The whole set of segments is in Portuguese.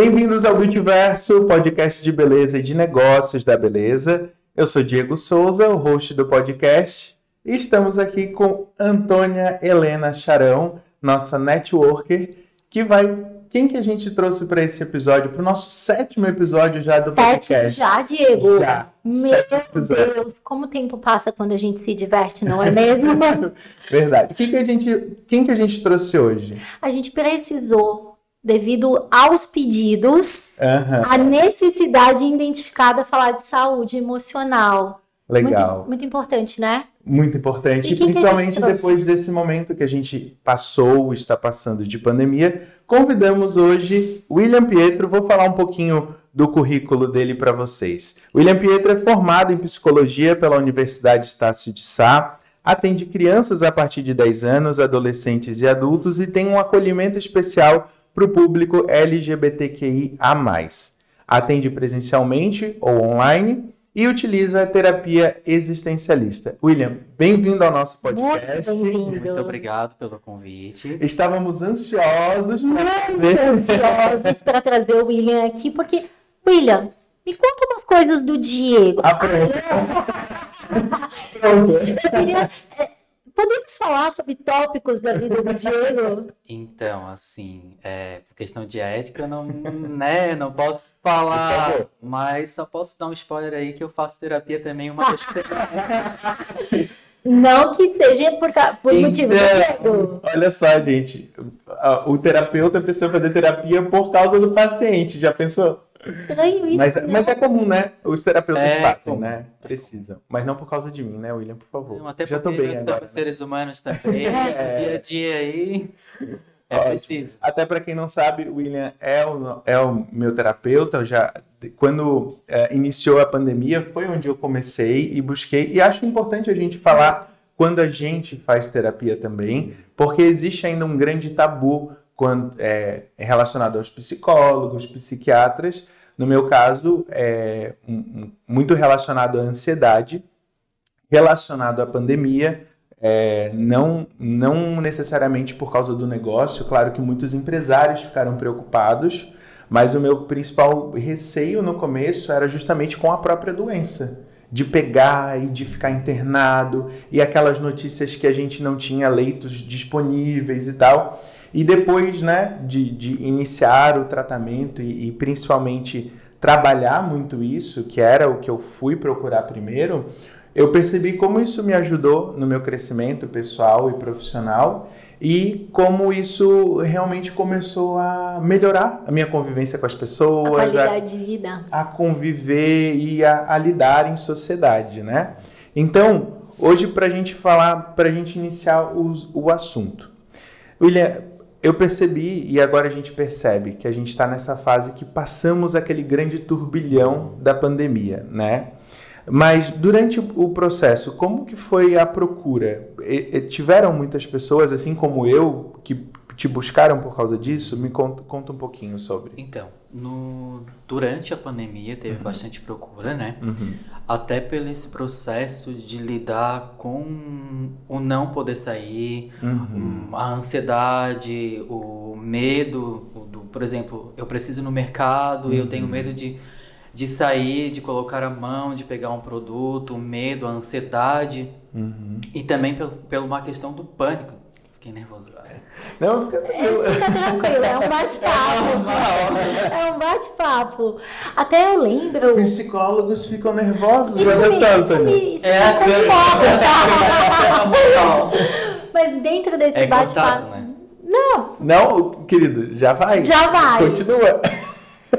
Bem-vindos ao Multiverso, podcast de beleza e de negócios da beleza. Eu sou Diego Souza, o host do podcast, e estamos aqui com Antônia Helena Charão, nossa networker, que vai. Quem que a gente trouxe para esse episódio? Para o nosso sétimo episódio já do podcast. Sétimo já, Diego? Já. Meu Deus, como o tempo passa quando a gente se diverte, não é mesmo? Verdade. Quem que, a gente, quem que a gente trouxe hoje? A gente precisou, devido aos pedidos, Aham. a necessidade identificada falar de saúde emocional. Legal. Muito, muito importante, né? Muito importante, E principalmente depois desse momento que a gente passou, está passando de pandemia. Convidamos hoje William Pietro, vou falar um pouquinho do currículo dele para vocês. William Pietro é formado em psicologia pela Universidade Estácio de Sá, atende crianças a partir de 10 anos, adolescentes e adultos e tem um acolhimento especial para o público LGBTQIA+. Atende presencialmente ou online e utiliza a terapia existencialista. William, bem-vindo ao nosso podcast. Muito bem-vindo. Muito obrigado pelo convite. Estávamos ansiosos para ansiosos para trazer o William aqui, porque, William, me conta umas coisas do Diego. Ah, pronto. Eu queria. Podemos falar sobre tópicos da vida do Diego? Então, assim, é, por questão de ética, não, né, não posso falar, mas só posso dar um spoiler aí que eu faço terapia também uma vez por semana. Não que seja por, por motivo do Então. Diego. Olha só, gente. O terapeuta precisa fazer terapia por causa do paciente. Já pensou? Estranho isso. Mas, né? mas é comum, né? Os terapeutas É fazem, comum. né? Precisam. Mas não por causa de mim, né, William? Por favor. Não, Até Já tô bem agora. né? seres humanos também, dia a dia aí, é Ótimo. preciso. Até para quem não sabe, o William é o, é o meu terapeuta. Eu já, quando é, iniciou a pandemia, foi onde eu comecei e busquei. E acho importante a gente falar quando a gente faz terapia também, porque existe ainda um grande tabu quando, é, relacionado aos psicólogos, psiquiatras. No meu caso, é muito relacionado à ansiedade, relacionado à pandemia, é, não, não necessariamente por causa do negócio, claro que muitos empresários ficaram preocupados, mas o meu principal receio no começo era justamente com a própria doença, de pegar e de ficar internado, e aquelas notícias que a gente não tinha leitos disponíveis e tal. E depois né, de, de iniciar o tratamento e, e principalmente trabalhar muito isso, que era o que eu fui procurar primeiro, eu percebi como isso me ajudou no meu crescimento pessoal e profissional e como isso realmente começou a melhorar a minha convivência com as A pessoas, a, qualidade de vida. a conviver e a, a lidar em sociedade, né? Então, hoje para a gente falar, para a gente iniciar os- o assunto, William, eu percebi e agora a gente percebe que a gente está nessa fase que passamos aquele grande turbilhão da pandemia, né? Mas durante o processo, como que foi a procura? E- e tiveram muitas pessoas, assim como eu, que te buscaram por causa disso? Me conta, conta um pouquinho sobre. Então, no, durante a pandemia teve bastante procura, né? Uhum. Até pelo esse processo de lidar com o não poder sair, Uhum. hum, a ansiedade, o medo, do, por exemplo, eu preciso ir no mercado e eu tenho medo de, de sair, de colocar a mão, de pegar um produto, o medo, a ansiedade Uhum. e também pelo, pela uma questão do pânico. Fiquei nervoso agora. Não, fica tranquilo. Fica tranquilo, é um bate-papo. É um bate-papo. Até eu lembro. Psicólogos ficam nervosos, Isso me, só, isso me, isso É me a conforta. Mas dentro desse É bate-papo. né? Não, Não, querido, já vai. já vai. Continua.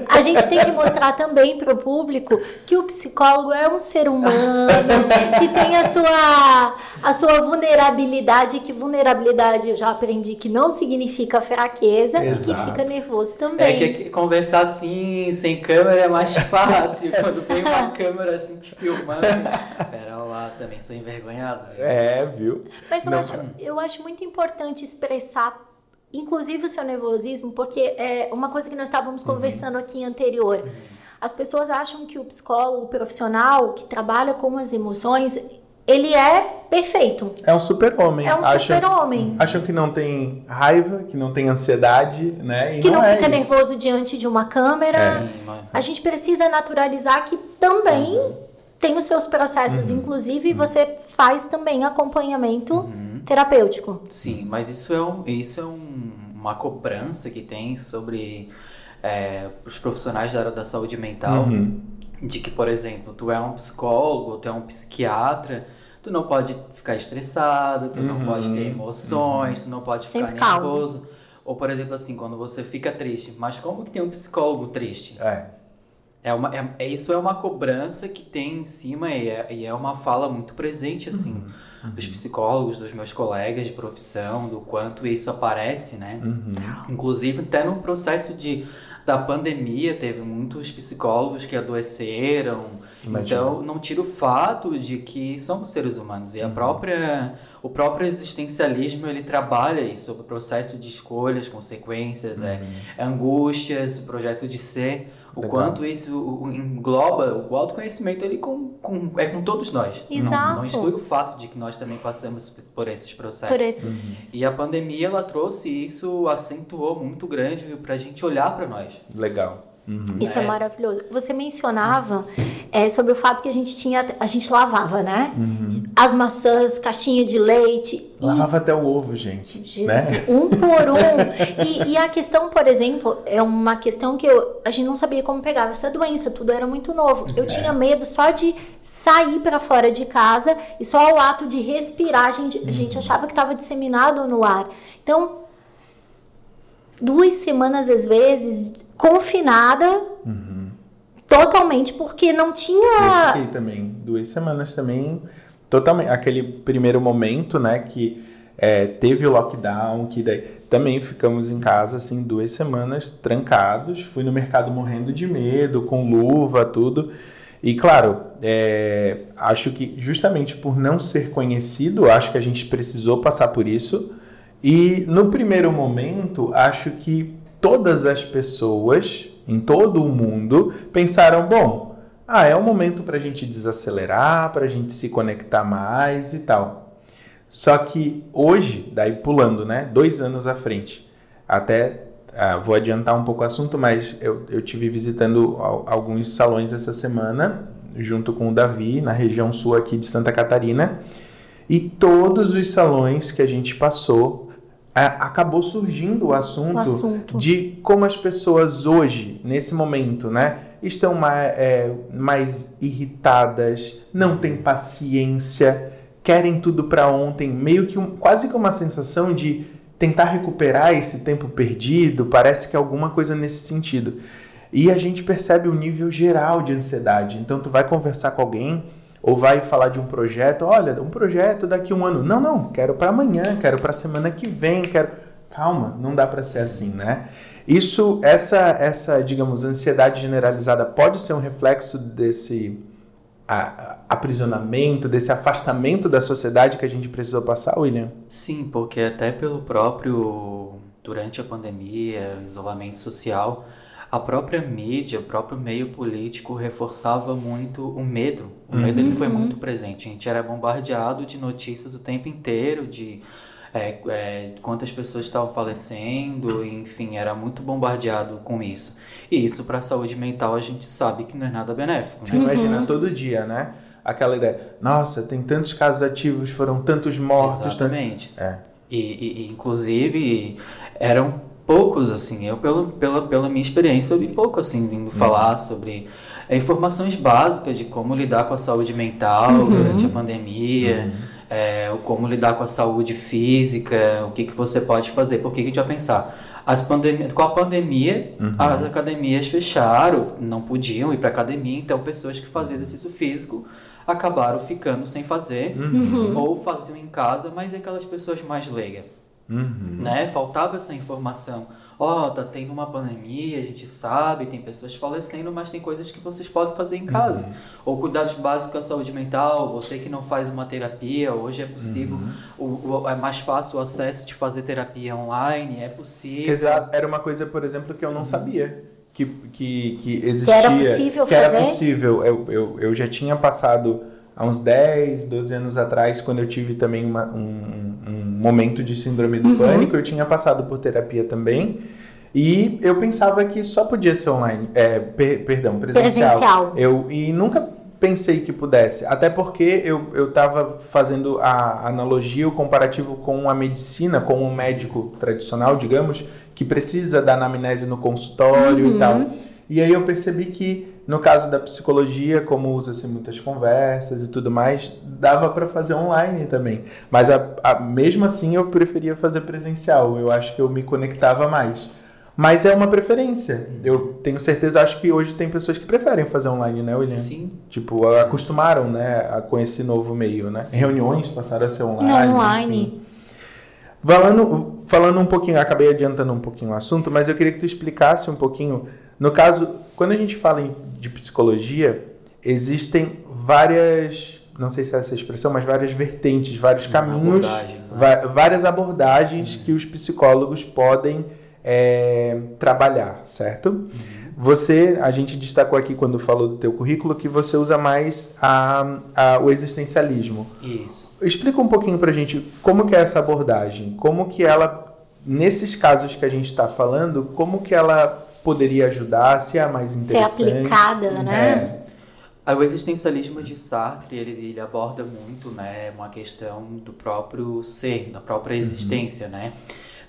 A gente tem que mostrar também para o público que o psicólogo é um ser humano, que tem a sua, a sua vulnerabilidade, e que vulnerabilidade eu já aprendi que não significa fraqueza e Exato. que fica nervoso É também. que aqui- conversar assim, sem câmera, é mais fácil. Quando tem uma câmera assim te filmando. Pera lá, também sou envergonhado. É, viu? Mas eu Não. acho, eu acho muito importante expressar, inclusive o seu nervosismo, porque é uma coisa que nós estávamos conversando aqui anterior. As pessoas acham que o psicólogo profissional que trabalha com as emoções, ele é perfeito. É um super-homem. É um super-homem. Acham que não tem raiva, que não tem ansiedade, né? E Que não, é fica isso. nervoso diante de uma câmera. Sim, mas- A gente precisa naturalizar que também Uhum. tem os seus processos. Inclusive, você faz também acompanhamento Uhum. Terapêutico. Sim, mas isso é, um, isso é um- uma cobrança que tem sobre é, os profissionais da área da saúde mental, Uhum. de que, por exemplo, tu é um psicólogo, tu é um psiquiatra, tu não pode ficar estressado, tu não pode ter emoções, tu não pode Sempre ficar nervoso. Ou, por exemplo, assim, quando você fica triste, mas como que tem um psicólogo triste? É. É uma, é, isso é uma cobrança que tem em cima e é, e é uma fala muito presente, assim, dos psicólogos, dos meus colegas de profissão, do quanto isso aparece, né? Inclusive, até no processo de, da pandemia, teve muitos psicólogos que adoeceram. Imagino. Então, não tira o fato de que somos seres humanos. E a própria, o próprio existencialismo, ele trabalha isso, sobre o processo de escolhas, consequências, é, angústias, o projeto de ser. O Legal. quanto isso engloba, o autoconhecimento ele com, com, é com todos nós. Não, Exato. não exclui o fato de que nós também passamos por esses processos. Por esse. E a pandemia, ela trouxe isso, acentuou muito grande pra gente olhar pra nós. Legal. Uhum. Isso é. É. maravilhoso. Você mencionava é, sobre o fato que a gente tinha, a gente lavava, né? Uhum. As maçãs, caixinha de leite. e- Lavava até o ovo, gente. Jesus, Né? um por um. E, e a questão, por exemplo, é uma questão que eu, a gente não sabia como pegava essa doença, tudo era muito novo. É. Eu tinha medo só de sair para fora de casa e só o ato de respirar, a gente, a gente Uhum. achava que estava disseminado no ar. Então, duas semanas às vezes confinada totalmente porque não Eu tinha fiquei também duas semanas também totalmente aquele primeiro momento né que é, teve o lockdown que daí também ficamos em casa assim duas semanas trancados fui no mercado morrendo de medo com luva tudo. E claro é, acho que justamente por não ser conhecido acho que a gente precisou passar por isso. E no primeiro momento acho que todas as pessoas em todo o mundo pensaram bom ah, é um momento para a gente desacelerar, para a gente se conectar mais e tal. Só que hoje, daí pulando, né? Dois anos à frente, até ah, vou adiantar um pouco o assunto, mas eu, eu tive visitando al- alguns salões essa semana, junto com o Davi, na região sul aqui de Santa Catarina, e todos os salões que a gente passou, acabou surgindo o assunto, O assunto. de como as pessoas hoje, nesse momento, né, estão mais, mais irritadas, não têm paciência, querem tudo para ontem, meio que um, quase que uma sensação de tentar recuperar esse tempo perdido, parece que é alguma coisa nesse sentido. E a gente percebe o nível geral de ansiedade. Então tu vai conversar com alguém ou vai falar de um projeto, olha, um projeto daqui um ano. Não, não, quero para amanhã, quero para semana que vem, quero. Calma, não dá para ser assim, né? Isso, essa, essa, digamos, ansiedade generalizada pode ser um reflexo desse aprisionamento, desse afastamento da sociedade que a gente precisou passar, William? Sim, porque até pelo próprio durante a pandemia, isolamento social, a própria mídia, o próprio meio político reforçava muito o medo. O medo ele foi muito presente. A gente era bombardeado de notícias o tempo inteiro, de é, é, quantas pessoas estavam falecendo, enfim, era muito bombardeado com isso. E isso para a saúde mental a gente sabe que não é nada benéfico, Você né? imagina todo dia, né? Aquela ideia, nossa, tem tantos casos ativos, foram tantos mortos. Exatamente. É. E- e, inclusive, eram poucos, assim, eu pelo, pela, pela minha experiência, eu vi pouco, assim, vindo falar sobre é, informações básicas de como lidar com a saúde mental durante a pandemia, é, o como lidar com a saúde física, o que, que você pode fazer, por que, a gente vai pensar? As pandemia, com a pandemia, as academias fecharam, não podiam ir para academia, então pessoas que faziam exercício físico acabaram ficando sem fazer, ou faziam em casa, mas é aquelas pessoas mais leigas Uhum. né? Faltava essa informação. Ó, tá tendo uma pandemia, a gente sabe, tem pessoas falecendo, mas tem coisas que vocês podem fazer em casa. Ou cuidados básicos à saúde mental, você que não faz uma terapia, hoje é possível, o, o- é mais fácil o acesso de fazer terapia online, é possível. Exato. Era uma coisa, por exemplo, que eu não sabia. Que, que, que existia. Que era possível que era fazer? possível. Eu, eu, eu já tinha passado há uns 10, 12 anos atrás, quando eu tive também uma, um, um, momento de síndrome do uhum. pânico, eu tinha passado por terapia também. E eu pensava que só podia ser online, é, per, perdão, presencial. presencial. Eu, e nunca pensei que pudesse, até porque eu estava fazendo a analogia, o comparativo com a medicina, com o médico tradicional, digamos, que precisa da anamnese no consultório uhum. e tal. E aí eu percebi que no caso da psicologia, como usa-se muitas conversas e tudo mais, dava para fazer online também. Mas a, a, mesmo assim eu preferia fazer presencial. Eu acho que eu me conectava mais. Mas é uma preferência. Eu tenho certeza, acho que hoje tem pessoas que preferem fazer online, né, William? Sim. Tipo, acostumaram, né, com esse novo meio, né? Sim. Reuniões passaram a ser online. online. Falando, falando um pouquinho, acabei adiantando um pouquinho o assunto, mas eu queria que tu explicasse um pouquinho. No caso, quando a gente fala em, de psicologia, existem várias, não sei se é essa expressão, mas várias vertentes, vários caminhos, abordagens, né? várias abordagens que os psicólogos podem é, trabalhar, certo? Uhum. Você, a gente destacou aqui quando falou do teu currículo que você usa mais a, a, o existencialismo. Isso. Explica um pouquinho pra gente como que é essa abordagem, como que ela, nesses casos que a gente está falando, como que ela poderia ajudar, se é a mais interessante. Ser aplicada, né? É. O existencialismo de Sartre, ele, ele, aborda muito, né, uma questão do próprio ser, da própria uhum. existência, uhum. né?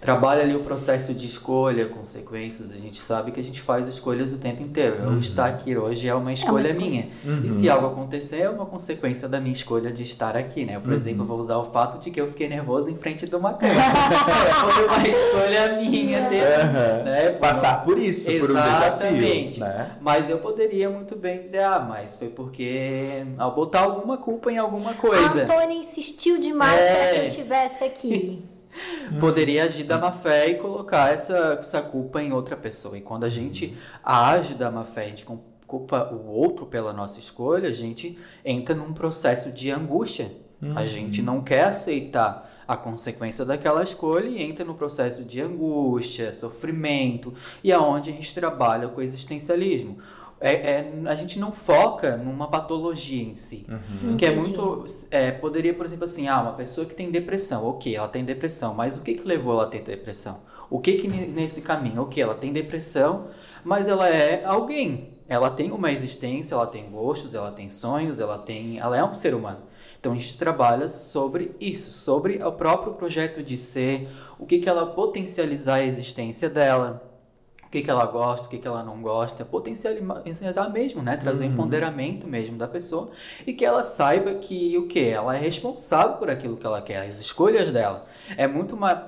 Trabalha ali o processo de escolha, consequências. A gente sabe que a gente faz escolhas o tempo inteiro. Eu uhum. estar aqui hoje é uma escolha, é uma escolha. minha. Uhum. E se algo acontecer, é uma consequência da minha escolha de estar aqui, né? Eu, por uhum. exemplo, vou usar o fato de que eu fiquei nervoso em frente de uma câmera. Foi uma escolha minha ter, né? Passar por isso, Exatamente. por um desafio. Né? Mas eu poderia muito bem dizer, ah, mas foi porque ao botar alguma culpa em alguma coisa. A Antônia insistiu demais é... para que eu estivesse aqui. poderia agir da má fé e colocar essa, essa culpa em outra pessoa. E quando a gente age da má fé, a gente culpa o outro pela nossa escolha, a gente entra num processo de angústia. Uhum. A gente não quer aceitar a consequência daquela escolha e entra no processo de angústia, sofrimento, e aonde é a gente trabalha com o existencialismo é, é, a gente não foca numa patologia em si. Uhum. Que é muito. É, poderia, por exemplo, assim, ah, uma pessoa que tem depressão, ok, ela tem depressão, mas o que, que levou ela a ter depressão? O que que nesse caminho? Ok, ela tem depressão, mas ela é alguém. Ela tem uma existência, ela tem gostos, ela tem sonhos, ela tem. Ela é um ser humano. Então a gente trabalha sobre isso, sobre o próprio projeto de ser, o que, que ela potencializar a existência dela o que, que ela gosta, o que, que ela não gosta, potencializar mesmo, né? Trazer uhum. empoderamento mesmo da pessoa e que ela saiba que o que? Ela é responsável por aquilo que ela quer, as escolhas dela. É muito mais.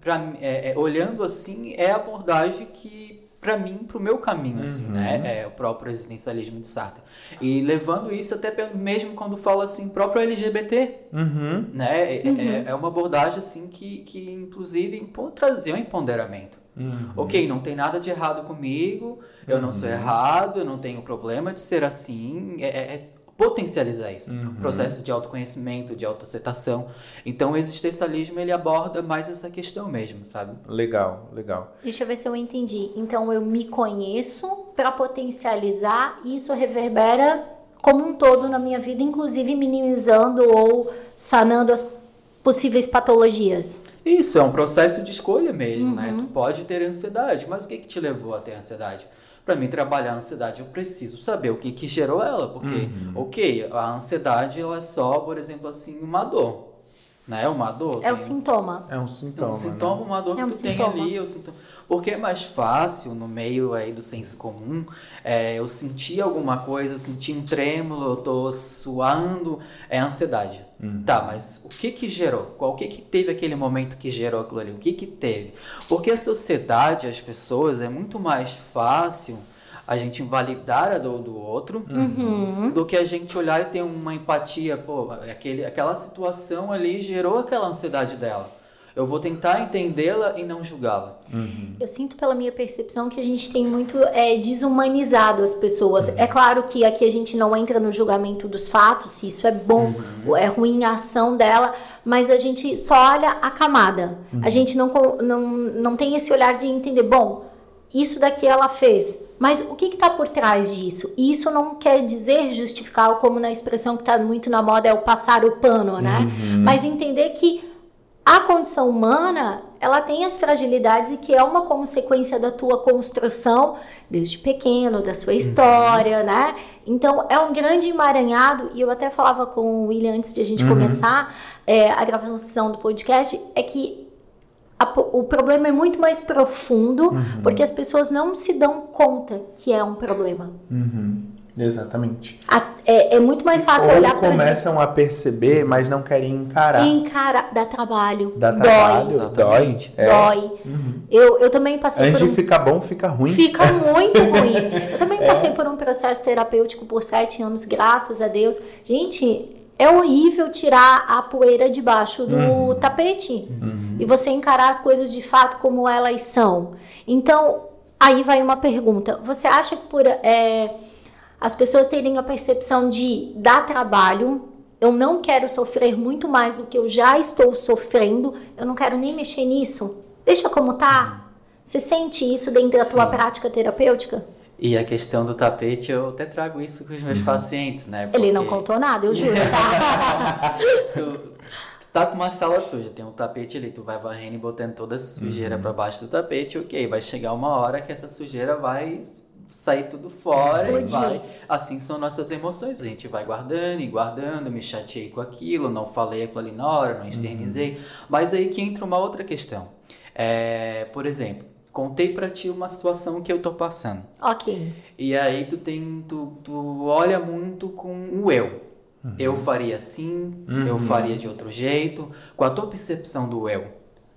Pra, é, é, olhando assim, é a abordagem que para mim, para o meu caminho, assim, né? uhum. né? É o próprio existencialismo de Sartre. E levando isso até mesmo quando fala assim, próprio LGBT, uhum. né? É, é, uhum. é, uma abordagem assim que, que inclusive trazer um empoderamento. Uhum. Ok, não tem nada de errado comigo, eu não sou uhum. errado, eu não tenho problema de ser assim. É, é, é potencializar isso. Uhum. Processo de autoconhecimento, de autoaceitação. Então, o existencialismo, ele aborda mais essa questão mesmo, sabe? Legal, legal. Deixa eu ver se eu entendi. Então, eu me conheço para potencializar e isso reverbera como um todo na minha vida, inclusive minimizando ou sanando as possíveis patologias. Isso, é um processo de escolha mesmo, né? uhum. né? Tu pode ter ansiedade, mas o que, que te levou a ter ansiedade? Para mim trabalhar a ansiedade, eu preciso saber o que, que gerou ela, porque, uhum. ok, a ansiedade ela é só, por exemplo, assim, uma dor. Né? Uma dor. É o sintoma. É um sintoma. É um sintoma, né? uma dor é um que tu sintoma. tem ali. É o sintoma. Porque é mais fácil, no meio aí do senso comum, é, eu senti alguma coisa, eu senti um trêmulo, eu tô suando, é ansiedade. Uhum. Tá, mas o que que gerou? Qual o que que teve aquele momento que gerou aquilo ali? O que que teve? Porque a sociedade, as pessoas, é muito mais fácil a gente invalidar a dor do outro uhum. do que a gente olhar e ter uma empatia, pô, aquele, aquela situação ali gerou aquela ansiedade dela. Eu vou tentar entendê-la e não julgá-la. Uhum. Eu sinto pela minha percepção que a gente tem muito é, desumanizado as pessoas. Uhum. É claro que aqui a gente não entra no julgamento dos fatos, se isso é bom ou é ruim a ação dela, mas a gente só olha a camada. A uhum. gente não, não, não tem esse olhar de entender, bom, isso daqui ela fez. Mas o que está por trás disso? E isso não quer dizer justificar, como na expressão que está muito na moda, é o passar o pano, né? Uhum. Mas entender que a condição humana, ela tem as fragilidades e que é uma consequência da tua construção desde pequeno, da sua história, uhum. né? Então, é um grande emaranhado, e eu até falava com o William antes de a gente uhum. começar é, a gravação do podcast, é que a, o problema é muito mais profundo, uhum. porque as pessoas não se dão conta que é um problema. Exatamente. A, é, é, muito mais fácil Ou olhar para começam a perceber, mas não querem encarar. Encarar, dá trabalho. Dá trabalho, dói. É. Dói. Uhum. Eu, eu também passei Antes por um... de ficar bom, fica ruim. Fica muito ruim. Eu também é. passei por um processo terapêutico por sete anos, graças a Deus. Gente, é horrível tirar a poeira debaixo do uhum. tapete. Uhum. E você encarar as coisas de fato como elas são. Então, aí vai uma pergunta. Você acha que por... É, as pessoas terem a percepção de dar trabalho, eu não quero sofrer muito mais do que eu já estou sofrendo, eu não quero nem mexer nisso. Deixa como tá. Você sente isso dentro da Sim. tua prática terapêutica? E a questão do tapete, eu até trago isso com os meus uhum. pacientes, né? Porque... Ele não contou nada, eu juro, tá? tu, tu tá com uma sala suja, tem um tapete ali, tu vai varrendo e botando toda a sujeira uhum. para baixo do tapete, ok, vai chegar uma hora que essa sujeira vai sair tudo fora Explodir. e vai. Assim são nossas emoções. A gente vai guardando e guardando, me chateei com aquilo, não falei aquilo ali na hora, não externizei. Uhum. Mas aí que entra uma outra questão. É, por exemplo, contei para ti uma situação que eu tô passando. Ok. E aí tu tem, tu, tu olha muito com o eu. Uhum. Eu faria assim, uhum. eu faria de outro jeito, com a tua percepção do eu,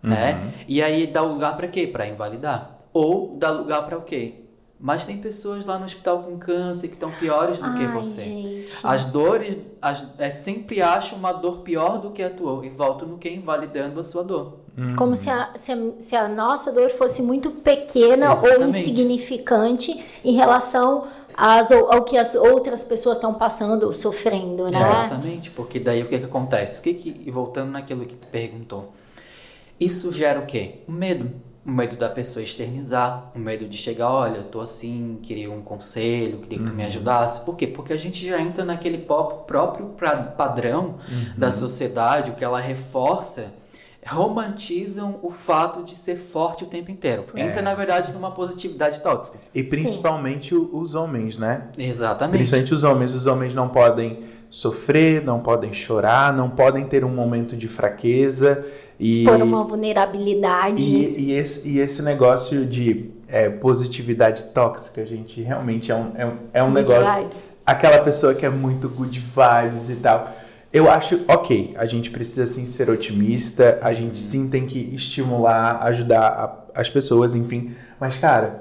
né? Uhum. E aí dá lugar para quê? Para invalidar. Ou dá lugar para o quê? Mas tem pessoas lá no hospital com câncer que estão piores do Ai, que você. Gente. As dores, as, é, sempre acho uma dor pior do que a tua e volto no que invalidando a sua dor. Hum. Como se a, se a, se, a, nossa dor fosse muito pequena Exatamente. ou insignificante em relação às, ao que as outras pessoas estão passando ou sofrendo, né? Exatamente, porque daí o que, que acontece? O que que, e voltando naquilo que tu perguntou, isso gera o quê? O medo o medo da pessoa externizar, o medo de chegar, olha, eu tô assim, queria um conselho, queria que tu me uhum. ajudasse. Por quê? Porque a gente já entra naquele próprio padrão uhum. da sociedade, o que ela reforça, romantizam o fato de ser forte o tempo inteiro. É. Entra, na verdade, numa positividade tóxica. E principalmente Sim. os homens, né? Exatamente. Principalmente os homens. Os homens não podem sofrer, não podem chorar, não podem ter um momento de fraqueza. E, Expor uma vulnerabilidade. E, e, esse, e esse negócio de é, positividade tóxica, gente, realmente é um, é um, é um negócio. Vibes. Aquela pessoa que é muito good vibes e tal. Eu acho, ok, a gente precisa sim ser otimista, a gente sim tem que estimular, ajudar a, as pessoas, enfim. Mas, cara,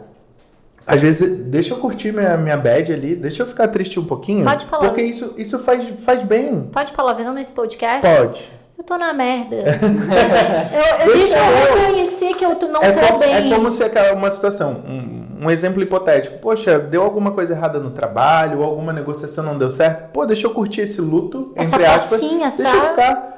às vezes, deixa eu curtir minha, minha bad ali, deixa eu ficar triste um pouquinho. Pode falar. Porque isso, isso faz, faz bem. Pode falar vendo nesse podcast? Pode. Eu tô na merda. eu, eu deixa eu reconhecer que eu não é tô como, bem. É como se uma situação, um, um, exemplo hipotético. Poxa, deu alguma coisa errada no trabalho, ou alguma negociação não deu certo. Pô, deixa eu curtir esse luto, Essa entre aspas. Facinha, deixa sabe? eu ficar.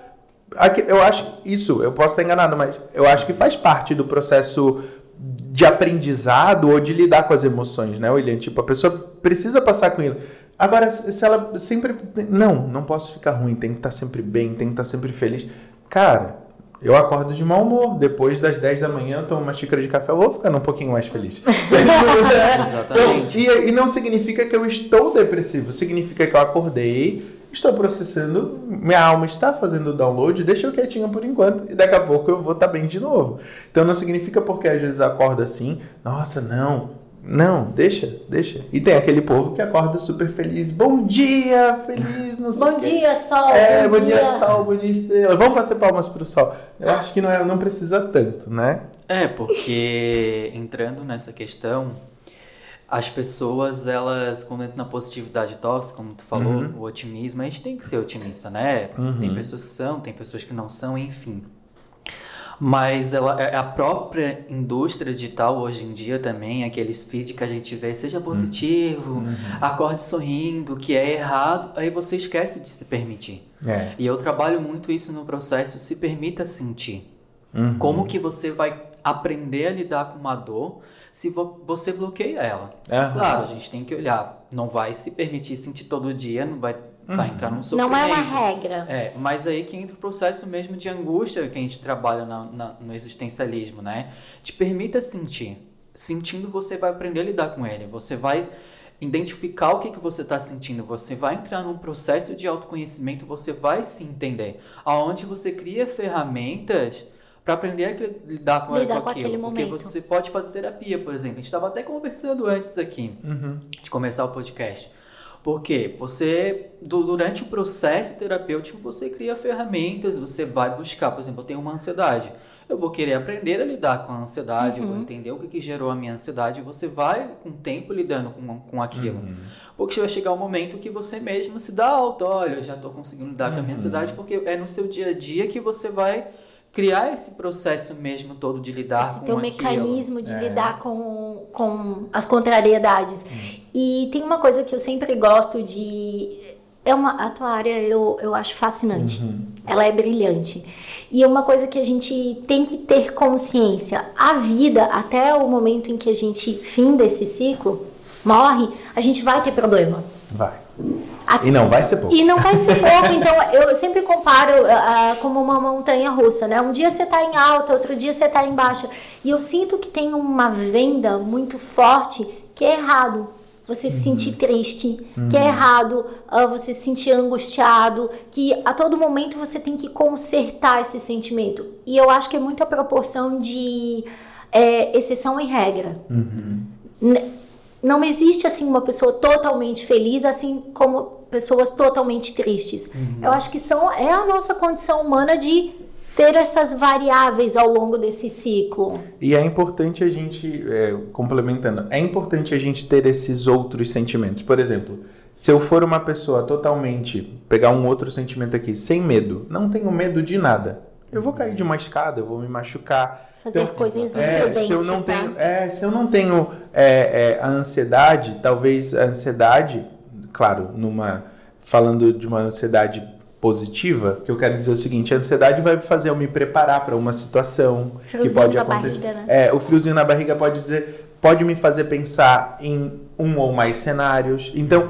Aqui, eu acho isso, eu posso estar enganado, mas eu acho que faz parte do processo de aprendizado ou de lidar com as emoções, né, William? Tipo, a pessoa precisa passar com isso. Agora, se ela sempre. Não, não posso ficar ruim, tem que estar sempre bem, tem que estar sempre feliz. Cara, eu acordo de mau humor. Depois das 10 da manhã, eu tomo uma xícara de café, eu vou ficando um pouquinho mais feliz. Exatamente. E, e não significa que eu estou depressivo, significa que eu acordei, estou processando, minha alma está fazendo o download, deixa eu quietinho por enquanto, e daqui a pouco eu vou estar bem de novo. Então não significa porque às vezes acorda assim, nossa, não, não, deixa, deixa. E tem aquele povo que acorda super feliz. Bom dia, feliz, não sei Bom dia, sol. É, bom, bom dia. dia, sol, bom dia, estrela. Vamos bater palmas pro sol. Eu acho que não, é, não precisa tanto, né? É, porque entrando nessa questão, as pessoas, elas, quando entram na positividade tóxica, como tu falou, uhum. o otimismo, a gente tem que ser otimista, né? Uhum. Tem pessoas que são, tem pessoas que não são, enfim. Mas ela, é, a própria indústria digital hoje em dia também, aqueles feed que a gente vê, seja positivo, uhum. acorde sorrindo, que é errado, aí você esquece de se permitir. É. E eu trabalho muito isso no processo, se permita sentir. Uhum. Como que você vai aprender a lidar com uma dor se vo você bloqueia ela. Aham. Claro, a gente tem que olhar. Não vai se permitir sentir todo dia, não vai, vai entrar num sofrimento. Não é uma regra. É, mas aí que entra o processo mesmo de angústia que a gente trabalha na, na- no existencialismo, né? Te permita sentir. Sentindo, você vai aprender a lidar com ele. Você vai identificar o que, que você está sentindo. Você vai entrar num processo de autoconhecimento, você vai se entender. Aonde você cria ferramentas para aprender a lidar com, Lidar com com aquilo. aquele porque momento. você pode fazer terapia, por exemplo. A gente estava até conversando antes aqui de começar o podcast. Porque você, du- durante o processo terapêutico, você cria ferramentas, você vai buscar, por exemplo, eu tenho uma ansiedade. Eu vou querer aprender a lidar com a ansiedade, eu vou entender o que, que gerou a minha ansiedade, e você vai, com o tempo, lidando com, com aquilo. Porque vai chegar um momento que você mesmo se dá alta, olha, eu já estou conseguindo lidar com a minha ansiedade, porque é no seu dia a dia que você vai criar esse processo mesmo todo de lidar Esse com aquilo. mecanismo de lidar com, com as contrariedades. E tem uma coisa que eu sempre gosto de. É uma, a tua área eu, eu acho fascinante. Ela é brilhante. E é uma coisa que a gente tem que ter consciência. A vida, até o momento em que a gente finda esse ciclo, morre, a gente vai ter problema. Vai. A- E não vai ser pouco. e não vai ser pouco, então eu sempre comparo ah, como uma montanha russa, né? Um dia você tá em alta, outro dia você tá em baixa. E eu sinto que tem uma venda muito forte que é errado. Você se sentir triste, que é errado ah, você se sentir angustiado, que a todo momento você tem que consertar esse sentimento. E eu acho que é muito a proporção de é, exceção e regra. N- Não existe assim uma pessoa totalmente feliz, assim como pessoas totalmente tristes. Eu acho que são é a nossa condição humana de ter essas variáveis ao longo desse ciclo. E é importante a gente, é, complementando, é importante a gente ter esses outros sentimentos. Por exemplo, se eu for uma pessoa totalmente, pegar um outro sentimento aqui, sem medo, não tenho medo de nada. Eu vou cair de uma escada, eu vou me machucar. Fazer coisas é, se eu não tá? tenho, é, se eu não tenho é, é, a ansiedade, talvez a ansiedade, claro, numa falando de uma ansiedade positiva, que eu quero dizer o seguinte, a ansiedade vai fazer eu me preparar para uma situação que Friozinho pode na acontecer. barriga, né? É, o friozinho na barriga pode dizer, pode me fazer pensar em um ou mais cenários. Então,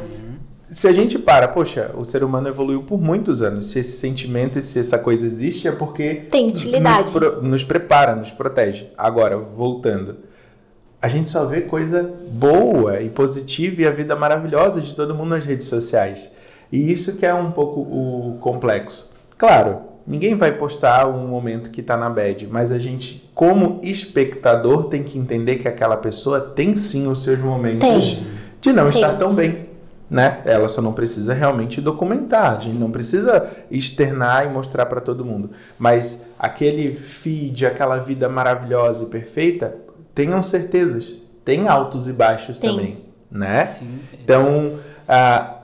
se a gente para, poxa, o ser humano evoluiu por muitos anos. Se esse sentimento e se essa coisa existe, é porque Tem utilidade. Nos, pro- nos prepara, nos protege. Agora, voltando. A gente só vê coisa boa e positiva e a vida maravilhosa de todo mundo nas redes sociais. E isso que é um pouco o complexo. Claro, ninguém vai postar um momento que tá na bad, mas a gente, como espectador, tem que entender que aquela pessoa tem sim os seus momentos Tem. de não Tem. estar tão bem. Né? Ela só não precisa realmente documentar, a gente não precisa externar e mostrar para todo mundo. Mas aquele feed, aquela vida maravilhosa e perfeita, tenham certezas, tem altos e baixos Tem. também, né? Sim. Então, a,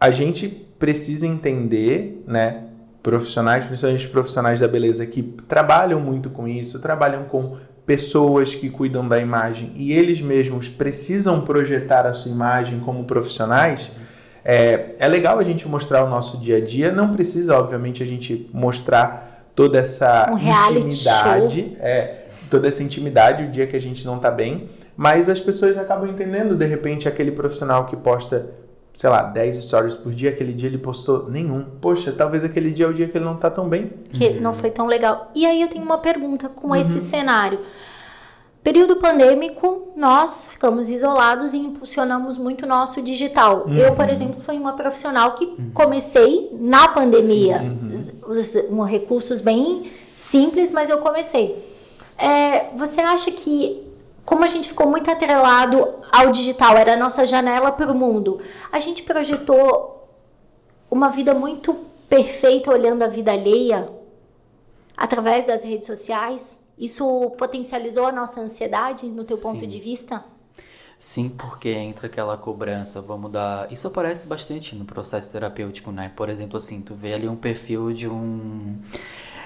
a gente precisa entender, né? Profissionais, principalmente profissionais da beleza que trabalham muito com isso, trabalham com pessoas que cuidam da imagem e eles mesmos precisam projetar a sua imagem como profissionais. É, é legal a gente mostrar o nosso dia a dia, não precisa, obviamente, a gente mostrar toda essa Um intimidade, é, toda essa intimidade o dia que a gente não tá bem, mas as pessoas acabam entendendo, de repente, aquele profissional que posta, sei lá, 10 stories por dia, aquele dia ele postou nenhum. Poxa, talvez aquele dia é o dia que ele não tá tão bem. que não foi tão legal. E aí eu tenho uma pergunta com esse cenário. Período pandêmico, nós ficamos isolados e impulsionamos muito o nosso digital. Eu, por exemplo, fui uma profissional que comecei na pandemia. Os, os- recursos bem simples, mas eu comecei. É, você acha que, como a gente ficou muito atrelado ao digital, era a nossa janela para o mundo, a gente projetou uma vida muito perfeita olhando a vida alheia através das redes sociais? Isso potencializou a nossa ansiedade no teu ponto Sim. de vista? Sim, porque entra aquela cobrança, vamos dar. Isso aparece bastante no processo terapêutico, né? Por exemplo, assim, tu vê ali um perfil de um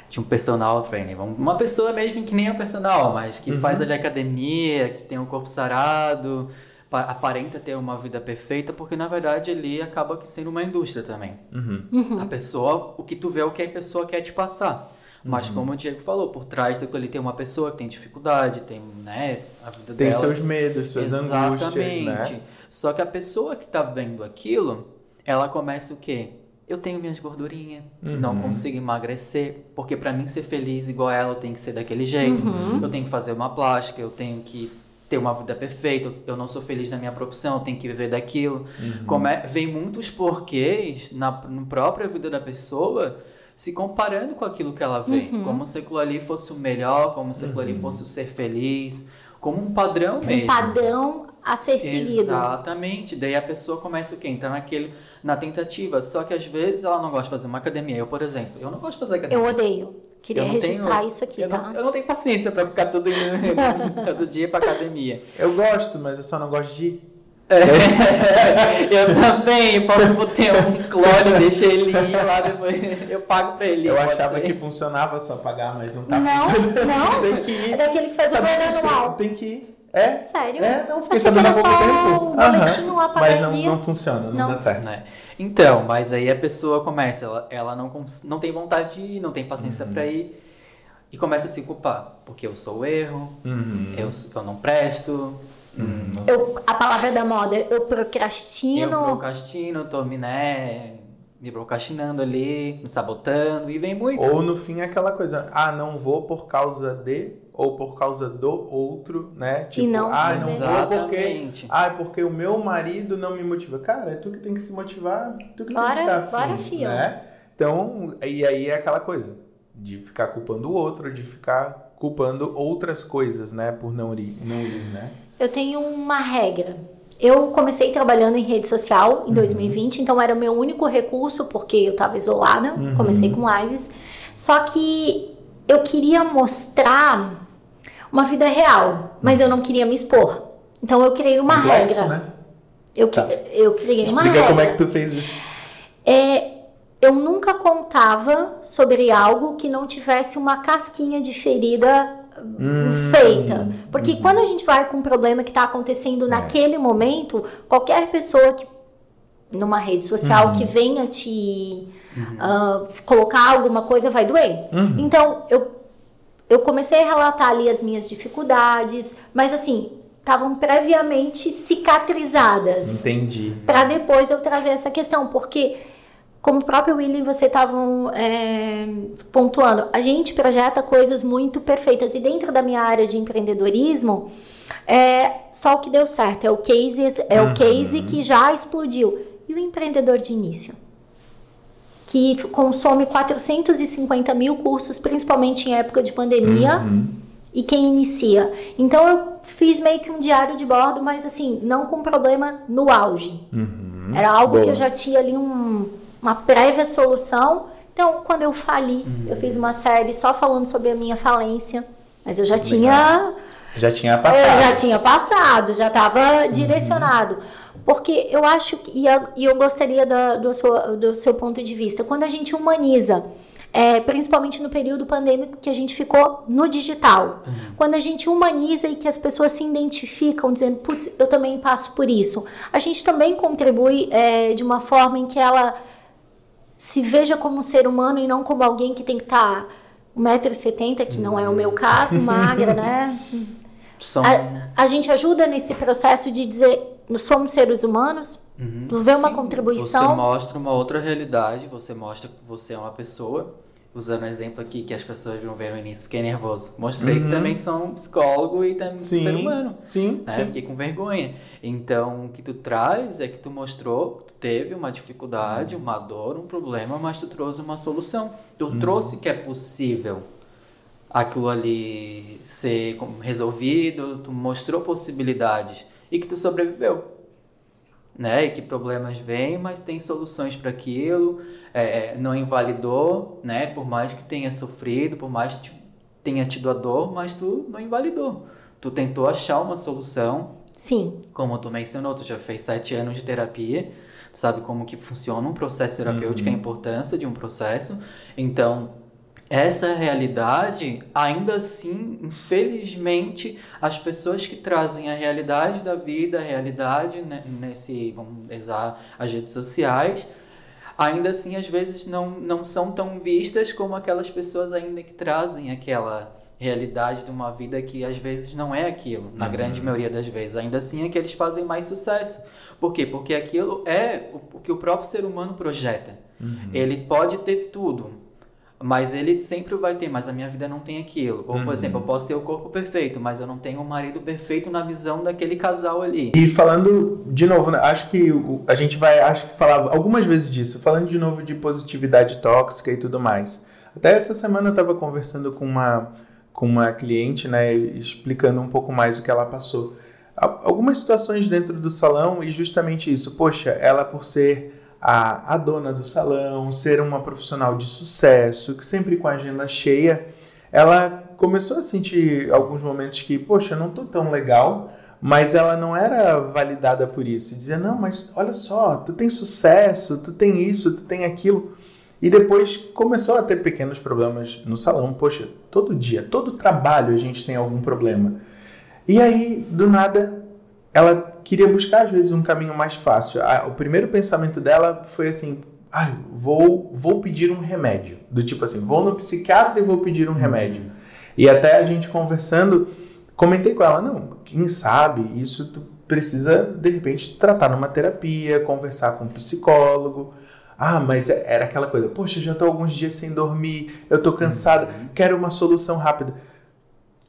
de um personal trainer, uma pessoa mesmo que nem é um personal, mas que faz ali academia, que tem um corpo sarado, pa- aparenta ter uma vida perfeita, porque na verdade ali acaba que sendo uma indústria também. A pessoa, o que tu vê é o que a pessoa quer te passar. Mas como o Diego falou, por trás daquilo ali tem uma pessoa que tem dificuldade, tem, né, a vida Tem dela. seus medos, suas angústias, né? Só que a pessoa que tá vendo aquilo, ela começa o quê? Eu tenho minhas gordurinhas, Uhum. não consigo emagrecer, porque pra mim ser feliz igual ela, eu tenho que ser daquele jeito. Eu tenho que fazer uma plástica, eu tenho que ter uma vida perfeita, eu não sou feliz na minha profissão, eu tenho que viver daquilo. Uhum. Come- vem muitos porquês na, na própria vida da pessoa se comparando com aquilo que ela vê. Como se aquilo ali fosse o melhor, como se aquilo ali Uhum. fosse o ser feliz, como um padrão mesmo. Um padrão a ser seguido. Exatamente. Daí a pessoa começa o quê? Entrar naquele, na tentativa. Só que às vezes ela não gosta de fazer uma academia. Eu, por exemplo, eu não gosto de fazer academia. Eu odeio. Queria Eu não registrar tenho- isso aqui, eu tá? Não, eu não tenho paciência pra ficar todo, indo, todo dia pra academia. Eu gosto, mas eu só não gosto de ir. eu também posso ter um clone, deixar ele ir lá depois. Eu pago pra ele. ir, Eu achava ser. que funcionava só pagar, mas não tá Não, funcionando. não. tem que ir. É daquele que faz o Sabe plano disso? anual. Tem que ir. É? Sério? É, não, fiquei Achei que sabendo há era pouco só tempo. um lá Mas não, não funciona, não, Não. dá certo. né? Então, mas aí a pessoa começa, ela, ela não, não tem vontade de ir, não tem paciência Uhum. pra ir e começa a se culpar, porque eu sou o erro, Uhum. eu, eu não presto, hum, Eu, a palavra da moda, eu eu procrastino. procrastino, tô me, né, me procrastinando ali, me sabotando e vem muito. Ou no fim é aquela coisa, ah, não vou por causa de, ou por causa do outro, né? Tipo, não ah, se não vou porque, Exatamente. ah, é porque o meu marido não me motiva. Cara, é tu que tem que se motivar, tu que Bora, tem que estar bora, afim, fio. né? Então, e aí é aquela coisa de ficar culpando o outro, de ficar culpando outras coisas, né, por não ir, não ir, né? Eu tenho uma regra. Eu comecei trabalhando em rede social Uhum. em 2020, então era o meu único recurso, porque eu estava isolada, Uhum. comecei com lives. Só que eu queria mostrar uma vida real, mas eu não queria me expor. Então eu criei uma Complexo, regra. né? Eu, Tá. eu criei uma Explica regra. como é que tu fez isso. É, eu nunca contava sobre algo que não tivesse uma casquinha de ferida Hum. feita. Porque quando a gente vai com um problema que está acontecendo naquele momento, qualquer pessoa que numa rede social que venha te ah, colocar alguma coisa vai doer. Então, eu, eu comecei a relatar ali as minhas dificuldades, mas assim, estavam previamente cicatrizadas. Entendi. para depois eu trazer essa questão, porque como o próprio William você estavam é, pontuando, a gente projeta coisas muito perfeitas. E dentro da minha área de empreendedorismo é só o que deu certo, é o case é o case que já explodiu. E o empreendedor de início que consome 450 mil cursos, principalmente em época de pandemia, e quem inicia. Então eu fiz meio que um diário de bordo, mas assim, não com problema no auge. Era algo Boa. que eu já tinha ali um- uma prévia solução. Então, quando eu fali, eu fiz uma série só falando sobre a minha falência, mas eu já tinha Já tinha passado. eu já tinha passado, já estava direcionado. Porque eu acho que, e eu, gostaria da- do, seu, do seu ponto de vista, quando a gente humaniza, é, principalmente no período pandêmico que a gente ficou no digital, quando a gente humaniza e que as pessoas se identificam dizendo, putz, eu também passo por isso, a gente também contribui é, de uma forma em que ela se veja como um ser humano e não como alguém que tem que estar 1,70m, que não é o meu caso, magra, né? São, A, a gente ajuda nesse processo de dizer, somos seres humanos, tu vê uma Sim, contribuição. Você mostra uma outra realidade, você mostra que você é uma pessoa. Usando o exemplo aqui que as pessoas vão ver no início, fiquei nervoso. Mostrei que também sou um psicólogo e também sou um ser humano. Sim, né? sim. Fiquei com vergonha. Então, o que tu traz é que tu mostrou que tu teve uma dificuldade, uma dor, um problema, mas tu trouxe uma solução. Tu trouxe que é possível aquilo ali ser resolvido, tu mostrou possibilidades e que tu sobreviveu. Né? E que problemas vêm, mas tem soluções para aquilo, é, não invalidou, né? Por mais que tenha sofrido, por mais que tenha tido a dor, mas tu não invalidou. Tu tentou achar uma solução, Sim, como tu mencionou, tu já fez sete anos de terapia, tu sabe como que funciona um processo terapêutico, a importância de um processo. Então, essa realidade, ainda assim, infelizmente, as pessoas que trazem a realidade da vida, a realidade né, nesse, vamos usar as redes sociais, ainda assim às vezes não, não são tão vistas como aquelas pessoas ainda que trazem aquela realidade de uma vida que às vezes não é aquilo, na uhum. grande maioria das vezes. Ainda assim é que eles fazem mais sucesso. Por quê? Porque aquilo é o que o próprio ser humano projeta. Uhum. Ele pode ter tudo, mas ele sempre vai ter, mas a minha vida não tem aquilo. Ou, por uhum. exemplo, eu posso ter o corpo perfeito, mas eu não tenho o marido perfeito na visão daquele casal ali. E falando de novo, né, acho que a gente vai acho que falar algumas vezes disso, falando de novo de positividade tóxica e tudo mais. Até essa semana eu estava conversando com uma com uma cliente, né, explicando um pouco mais o que ela passou. Algumas situações dentro do salão e justamente isso. Poxa, ela por ser a, a dona do salão, ser uma profissional de sucesso, que sempre com a agenda cheia, ela começou a sentir alguns momentos que, poxa, não tô tão legal, mas ela não era validada por isso. Dizia, não, mas olha só, tu tem sucesso, tu tem isso, tu tem aquilo. E depois começou a ter pequenos problemas no salão. Poxa, todo dia, todo trabalho a gente tem algum problema. E aí, do nada, ela queria buscar às vezes um caminho mais fácil. o primeiro pensamento dela foi assim: ah, vou, vou pedir um remédio. Do tipo assim, vou no psiquiatra e vou pedir um uhum. remédio. E até a gente conversando, comentei com ela: não, quem sabe isso tu precisa de repente tratar numa terapia, conversar com um psicólogo. Ah, mas é, era aquela coisa, poxa, já estou alguns dias sem dormir, eu estou cansada, uhum. quero uma solução rápida.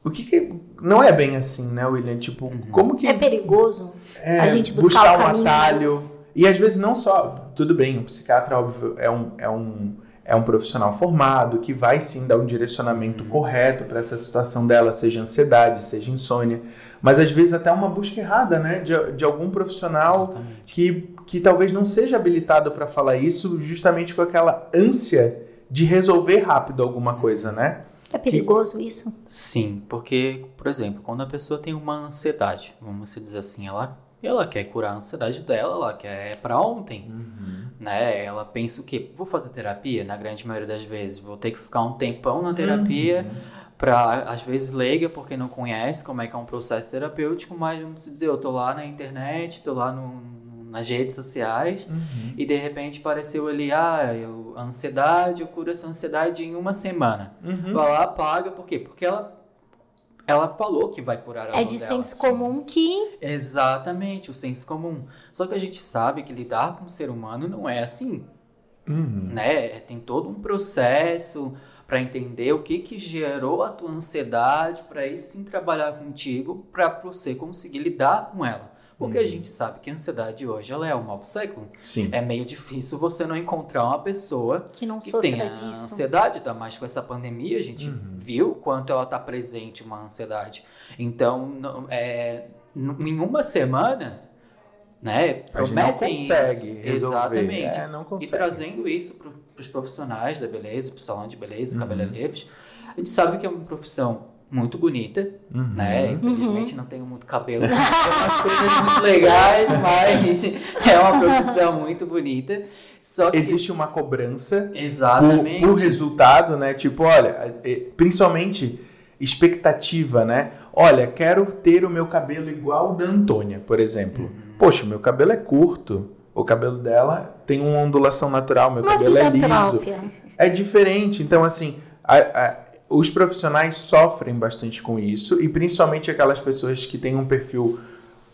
O que, que, não é bem assim, né, William? Tipo, uhum. como que é perigoso é, a gente buscar, buscar um atalho mais... e às vezes não só, tudo bem, o psiquiatra óbvio é um, é um é um profissional formado que vai sim dar um direcionamento uhum. correto para essa situação dela, seja ansiedade, seja insônia, mas às vezes até uma busca errada, né, de, de algum profissional que, que talvez não seja habilitado para falar isso, justamente com aquela ânsia de resolver rápido alguma coisa, né? É perigoso que... isso? Sim, porque, por exemplo, quando a pessoa tem uma ansiedade, vamos dizer assim, ela ela quer curar a ansiedade dela, ela quer para ontem, uhum. né? Ela pensa o quê? Vou fazer terapia? Na grande maioria das vezes, vou ter que ficar um tempão na terapia uhum. para às vezes leiga porque não conhece como é que é um processo terapêutico, mas vamos dizer, eu tô lá na internet, tô lá no, nas redes sociais uhum. e de repente apareceu ali, ah, eu, a ansiedade, eu curo essa ansiedade em uma semana. Uhum. Vai lá, paga, por quê? Porque ela ela falou que vai curar a É de senso comum que. Exatamente, o senso comum. Só que a gente sabe que lidar com o ser humano não é assim. Uhum. Né? Tem todo um processo para entender o que, que gerou a tua ansiedade, para aí sim trabalhar contigo, para você conseguir lidar com ela. Porque uhum. a gente sabe que a ansiedade hoje ela é um mal século. Sim. É meio difícil você não encontrar uma pessoa que, não que tenha disso. ansiedade, ainda mais com essa pandemia. A gente uhum. viu quanto ela está presente, uma ansiedade. Então, não, é, em uma semana, né? Prometem não consegue isso. Exatamente. É, não consegue. E trazendo isso para os profissionais da beleza, para o salão de beleza, uhum. cabeleireiros, a gente sabe que é uma profissão muito bonita, uhum. né? Infelizmente uhum. não tenho muito cabelo. Tem umas coisas muito legais, mas é uma profissão muito bonita. Só que... Existe uma cobrança Exatamente. Por, por resultado, né? Tipo, olha, é, principalmente expectativa, né? Olha, quero ter o meu cabelo igual o da Antônia, por exemplo. Uhum. Poxa, meu cabelo é curto. O cabelo dela tem uma ondulação natural, meu uma cabelo é liso. Própria. É diferente. Então, assim, a, a, os profissionais sofrem bastante com isso e principalmente aquelas pessoas que têm um perfil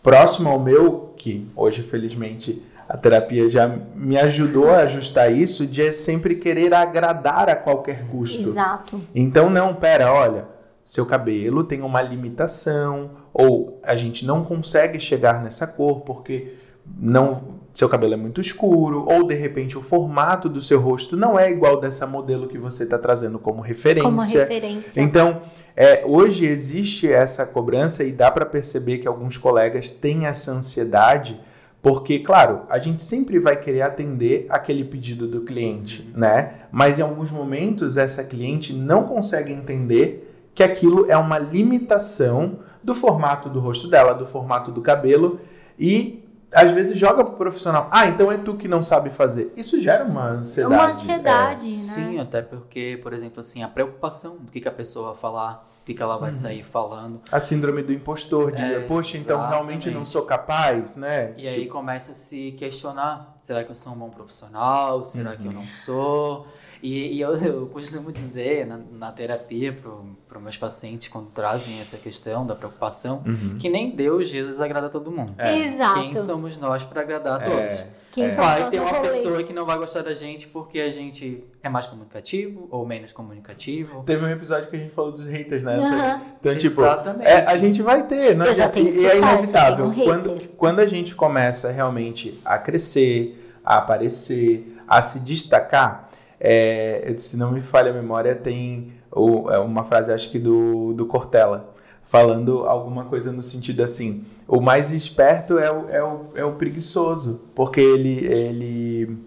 próximo ao meu, que hoje felizmente a terapia já me ajudou a ajustar isso, de sempre querer agradar a qualquer custo. Exato. Então não, pera, olha, seu cabelo tem uma limitação ou a gente não consegue chegar nessa cor porque não seu cabelo é muito escuro, ou de repente o formato do seu rosto não é igual dessa modelo que você está trazendo como referência. Como referência. Então, é, hoje existe essa cobrança e dá para perceber que alguns colegas têm essa ansiedade, porque, claro, a gente sempre vai querer atender aquele pedido do cliente, né? Mas em alguns momentos essa cliente não consegue entender que aquilo é uma limitação do formato do rosto dela, do formato do cabelo e às vezes joga pro profissional. Ah, então é tu que não sabe fazer. Isso gera uma ansiedade. Uma ansiedade, é. né? Sim, até porque, por exemplo, assim, a preocupação do que, que a pessoa vai falar, que, que ela vai sair falando. A síndrome do impostor, de, É, poxa, então realmente não sou capaz, né? E aí começa a se questionar: será que eu sou um bom profissional? Será que eu não sou? E, e eu, eu costumo dizer na, na terapia para os meus pacientes, quando trazem essa questão da preocupação, que nem Deus, Jesus agrada todo mundo. Exato. Quem somos nós para agradar a todos? Quem somos Vai ter uma rolê? pessoa que não vai gostar da gente porque a gente é mais comunicativo ou menos comunicativo. Teve um episódio que a gente falou dos haters, né? Então, tipo, Exatamente. é, a gente vai ter, não Eu já E é inevitável. um Quando, quando a gente começa realmente a crescer, a aparecer, a se destacar, é, se não me falha a memória, tem o- é uma frase, acho que do, do Cortella, falando alguma coisa no sentido assim: o mais esperto é o, é o, é o preguiçoso, porque ele, ele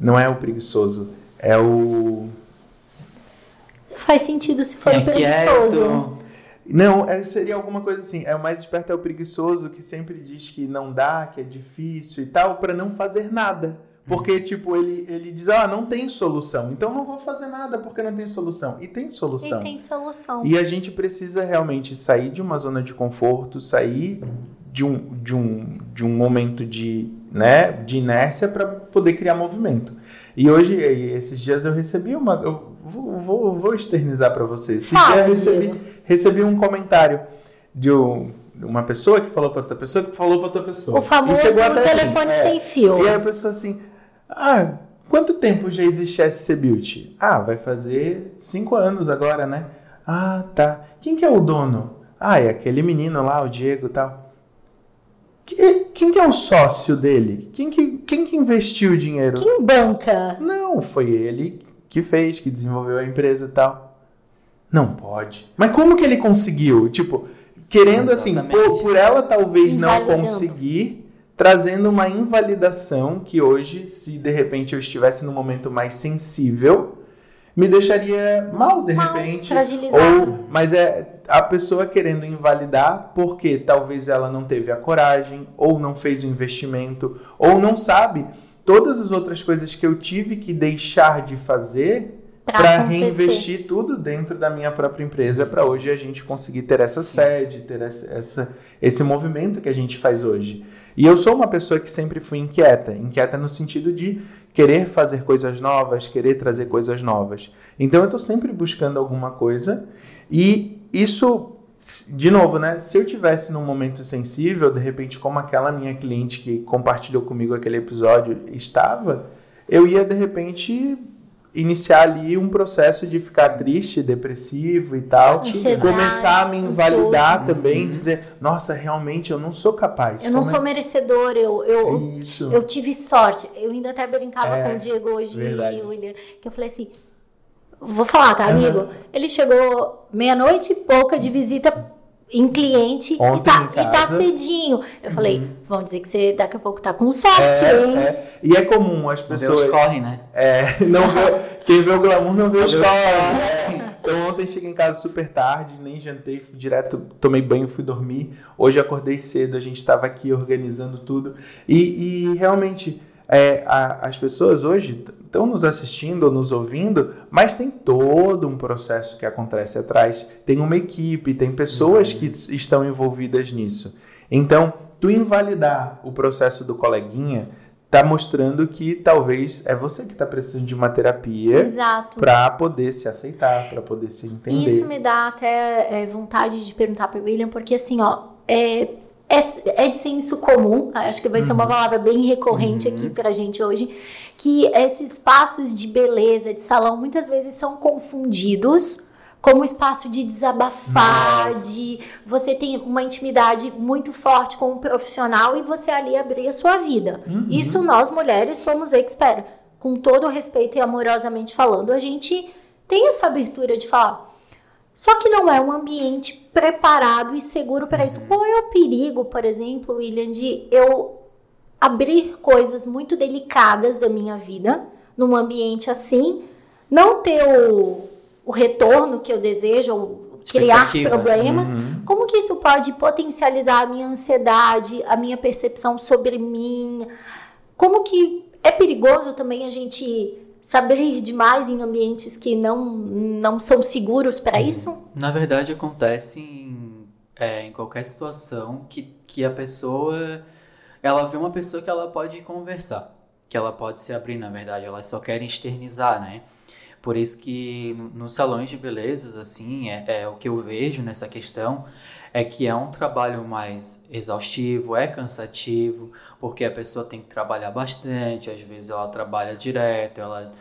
não é o preguiçoso, é o. Faz sentido se for é preguiçoso. quieto, Não, é, seria alguma coisa assim. É o mais esperto é o preguiçoso que sempre diz que não dá, que é difícil e tal, para não fazer nada. Porque, tipo, ele, ele diz, ah, não tem solução. Então não vou fazer nada porque não tem solução. E tem solução. E tem solução. E a gente precisa realmente sair de uma zona de conforto, sair de um, de um, de um momento de, né, de inércia para poder criar movimento. E hoje, esses dias eu recebi uma. Eu vou, vou, vou externizar para vocês. Esses Fala, dias eu recebi, recebi um comentário de um- uma pessoa que falou para outra pessoa que falou para outra pessoa. O famoso mim. telefone É. sem fio. E aí a pessoa assim, ah, quanto tempo já existe SC Beauty? Ah, vai fazer cinco anos agora, né? Ah, tá. Quem que é o dono? Ah, é aquele menino lá, o Diego e tal. Que- Quem que é o sócio dele? Quem que, quem que investiu o dinheiro? Quem banca? Não, foi ele que fez, que desenvolveu a empresa e tal. Não pode. Mas como que ele conseguiu? Tipo, querendo assim, Exatamente. por, por ela talvez não Invalidando. conseguir, trazendo uma invalidação que hoje, se de repente eu estivesse num momento mais sensível, me deixaria mal de Mal, repente. Ou, mas é a pessoa querendo invalidar porque talvez ela não teve a coragem, ou não fez o investimento, ou não sabe todas as outras coisas que eu tive que deixar de fazer para reinvestir tudo dentro da minha própria empresa para hoje a gente conseguir ter essa sede, ter essa, essa- esse movimento que a gente faz hoje. E eu sou uma pessoa que sempre fui inquieta, inquieta no sentido de querer fazer coisas novas, querer trazer coisas novas. Então eu estou sempre buscando alguma coisa e isso de novo, né? Se eu tivesse num momento sensível, de repente, como aquela minha cliente que compartilhou comigo aquele episódio estava, eu ia de repente iniciar ali um processo de ficar triste, depressivo e tal, Ansiedade, começar a me invalidar também, dizer, nossa, realmente eu não sou capaz. Eu não Como sou é- merecedor, eu, eu, Isso. eu tive sorte. Eu ainda até brincava É, com o Diego hoje, verdade. William, que eu falei assim, vou falar, tá, amigo? Ele chegou meia-noite e pouca de visita em cliente e Ontem tá, em e tá casa. Uhum. cedinho. Eu falei, vão dizer que você daqui a pouco tá com sorte, hein? É, é. E é comum as Deus pessoas. corre, né? É, não vê, quem vê o glamour não vê os Deus corre. corre. É. Então ontem cheguei em casa super tarde, nem jantei, fui direto, tomei banho, fui dormir. Hoje acordei cedo, a gente estava aqui organizando tudo. E, e realmente é, a- as pessoas hoje estão nos assistindo ou nos ouvindo, mas tem todo um processo que acontece atrás. Tem uma equipe, tem pessoas que estão envolvidas nisso. Então, tu invalidar o processo do coleguinha tá mostrando que talvez é você que está precisando de uma terapia para poder se aceitar, para poder se entender. Isso me dá até é, vontade de perguntar para William, porque assim, ó, é, é, é de senso comum, acho que vai ser uma Uhum. palavra bem recorrente aqui pra gente hoje, que esses espaços de beleza, de salão, muitas vezes são confundidos como espaço de desabafar, Nossa. de você tem uma intimidade muito forte com um profissional e você ali abrir a sua vida. Uhum. Isso nós mulheres somos expert. Com todo o respeito e amorosamente falando, a gente tem essa abertura de falar. Só que não é um ambiente preparado e seguro para isso. Qual é o perigo, por exemplo, William, de eu abrir coisas muito delicadas da minha vida num ambiente assim, não ter o, o retorno que eu desejo, ou criar problemas? Como que isso pode potencializar a minha ansiedade, a minha percepção sobre mim? Como que é perigoso também a gente saber demais em ambientes que não, não são seguros para isso? Na verdade, acontece em, é, em qualquer situação que, que a pessoa ela vê uma pessoa que ela pode conversar, que ela pode se abrir, na verdade, elas só querem externizar, né? Por isso que nos salões de belezas, assim, é, é, o que eu vejo nessa questão é que é um trabalho mais exaustivo, é cansativo, porque a pessoa tem que trabalhar bastante, às vezes ela trabalha direto, ela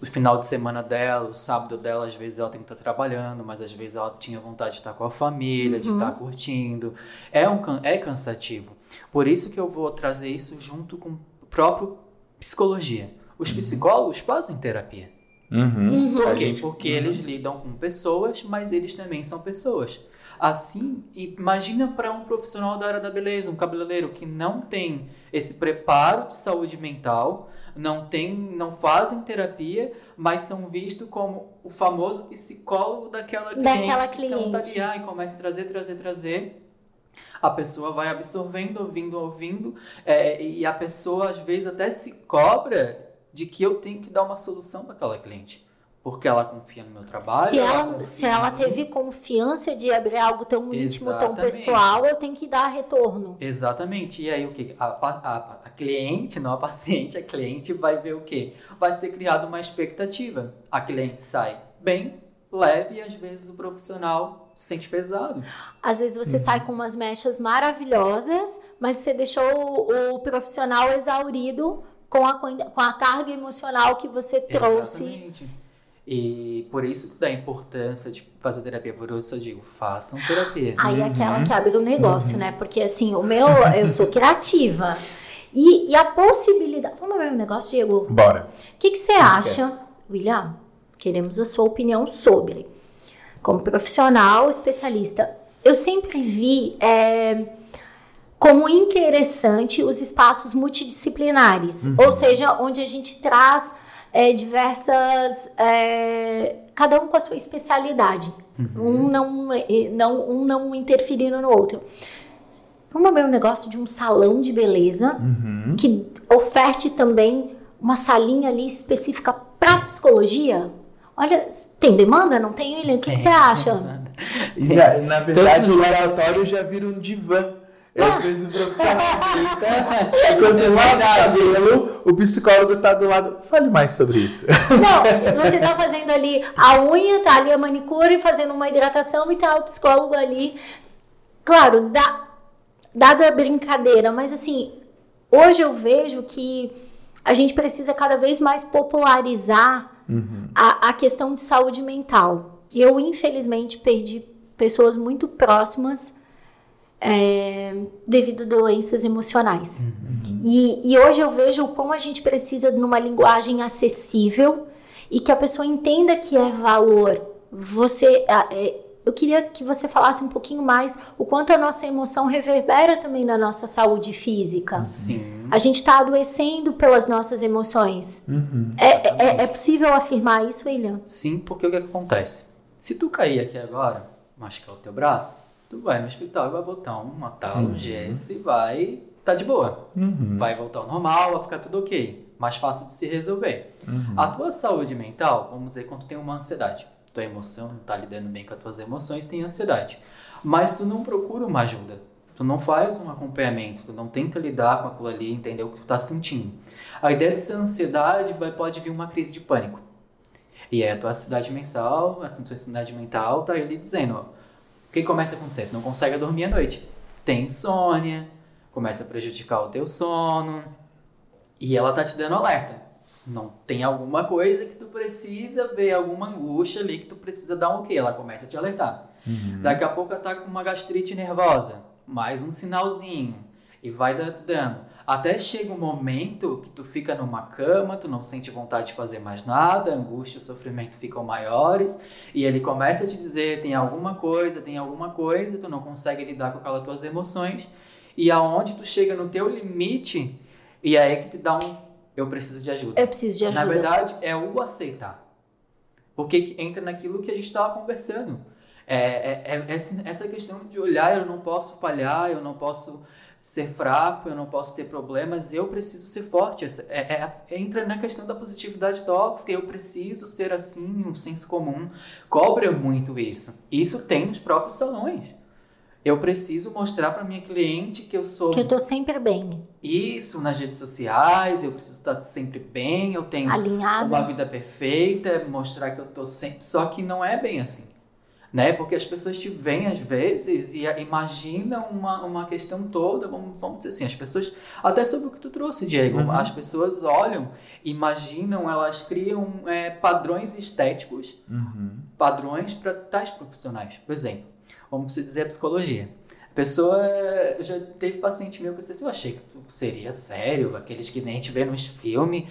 o final de semana dela, o sábado dela, às vezes ela tem que estar trabalhando, mas às vezes ela tinha vontade de estar com a família, uhum. de estar curtindo. É, um, é cansativo. Por isso que eu vou trazer isso junto com o próprio psicologia. Os uhum. psicólogos fazem terapia. Uhum. uhum. Por quê? Porque uhum. eles lidam com pessoas, mas eles também são pessoas. Assim, imagina para um profissional da área da beleza, um cabeleireiro que não tem esse preparo de saúde mental, não tem, não fazem terapia, mas são vistos como o famoso psicólogo daquela cliente. Daquela cliente. Que tá ali, e começa a trazer, trazer, trazer. A pessoa vai absorvendo, ouvindo, ouvindo, é, e a pessoa às vezes até se cobra de que eu tenho que dar uma solução para aquela cliente. Porque ela confia no meu trabalho. Se ela, ela se ela teve confiança de abrir algo tão íntimo, Exatamente. tão pessoal, eu tenho que dar retorno. Exatamente. E aí o que? A, a, a, cliente, não a paciente, a cliente vai ver o que? Vai ser criada uma expectativa. A cliente sai bem, leve e às vezes o profissional sente pesado. Às vezes você uhum. sai com umas mechas maravilhosas, mas você deixou o, o profissional exaurido com a, com a carga emocional que você trouxe. Exatamente. E por isso da importância de fazer terapia, por isso eu digo, façam terapia. Aí uhum. aquela que abre o negócio, uhum. né? Porque assim, o meu, eu sou criativa. E, e a possibilidade. Vamos ver um negócio, Diego? Bora. O que, que você acha, William? Queremos a sua opinião sobre. Como profissional, especialista, eu sempre vi. É, como interessante os espaços multidisciplinares, uhum. ou seja, onde a gente traz é, diversas, é, cada um com a sua especialidade, uhum. um não, não, um não interferindo no outro. Vamos ver um negócio de um salão de beleza uhum. que oferte também uma salinha ali específica para psicologia. Olha, tem demanda? Não tem, William? O que, que você acha? Já, na verdade, o laboratório já vira um divã. Eu fiz o profissional. Enquanto lava o cabelo, o psicólogo tá do lado. Fale mais sobre isso. Não, você tá fazendo ali a unha, tá ali a manicure, fazendo uma hidratação e tá o psicólogo ali. Claro, dá, dada a brincadeira, mas assim, hoje eu vejo que a gente precisa cada vez mais popularizar uhum. a, a questão de saúde mental. Eu, infelizmente, perdi pessoas muito próximas é, devido a doenças emocionais. Uhum. E, e, hoje eu vejo o quão a gente precisa de uma linguagem acessível e que a pessoa entenda que é valor. Você, é, eu queria que você falasse um pouquinho mais o quanto a nossa emoção reverbera também na nossa saúde física. Sim. A gente está adoecendo pelas nossas emoções. Uhum. É, é, é, possível afirmar isso, William? Sim, porque o que acontece? Se tu cair aqui agora, machucar o teu braço, tu vai no hospital e vai botar uma tala, uhum. um gesso e vai tá de boa. Uhum. Vai voltar ao normal, vai ficar tudo ok. Mais fácil de se resolver. Uhum. A tua saúde mental, vamos dizer, quando tem uma ansiedade, tua emoção não tá lidando bem com as tuas emoções, tem ansiedade. Mas tu não procura uma ajuda. Tu não faz um acompanhamento, tu não tenta lidar com aquilo ali, entender o que tu tá sentindo. A ideia dessa ansiedade vai, pode vir uma crise de pânico. E aí a tua ansiedade mental, a tua ansiedade mental tá ali dizendo, ó, que começa a acontecer? Tu não consegue dormir à noite. Tem insônia, começa a prejudicar o teu sono. E ela tá te dando alerta. Não tem alguma coisa que tu precisa ver, alguma angústia ali que tu precisa dar um ok. Ela começa a te alertar. Uhum. Daqui a pouco ela tá com uma gastrite nervosa. Mais um sinalzinho. E vai dando. Até chega um momento que tu fica numa cama, tu não sente vontade de fazer mais nada, a angústia e sofrimento ficam maiores, e ele começa a te dizer, tem alguma coisa, tem alguma coisa, tu não consegue lidar com aquelas tuas emoções, e aonde tu chega no teu limite, e é aí que te dá um, eu preciso de ajuda. Eu preciso de ajuda. Na verdade, é o aceitar. Porque entra naquilo que a gente estava conversando. É, é, é, essa questão de olhar, eu não posso falhar, eu não posso ser fraco, eu não posso ter problemas, eu preciso ser forte. É, é, entra na questão da positividade tóxica, eu preciso ser assim, um senso comum cobra muito isso. Isso tem nos próprios salões. Eu preciso mostrar para minha cliente que eu sou. Que eu tô sempre bem. Isso nas redes sociais, eu preciso estar sempre bem, eu tenho Alinhada. uma vida perfeita, mostrar que eu tô sempre. Só que não é bem assim né? Porque as pessoas te veem às vezes e imaginam uma, uma questão toda, vamos, vamos dizer assim, as pessoas, até sobre o que tu trouxe, Diego, uhum. as pessoas olham, imaginam, elas criam é, padrões estéticos, uhum. padrões para tais profissionais. Por exemplo, vamos dizer a psicologia. A pessoa, já teve paciente meu que eu, eu achei que seria sério, aqueles que nem vê nos filmes,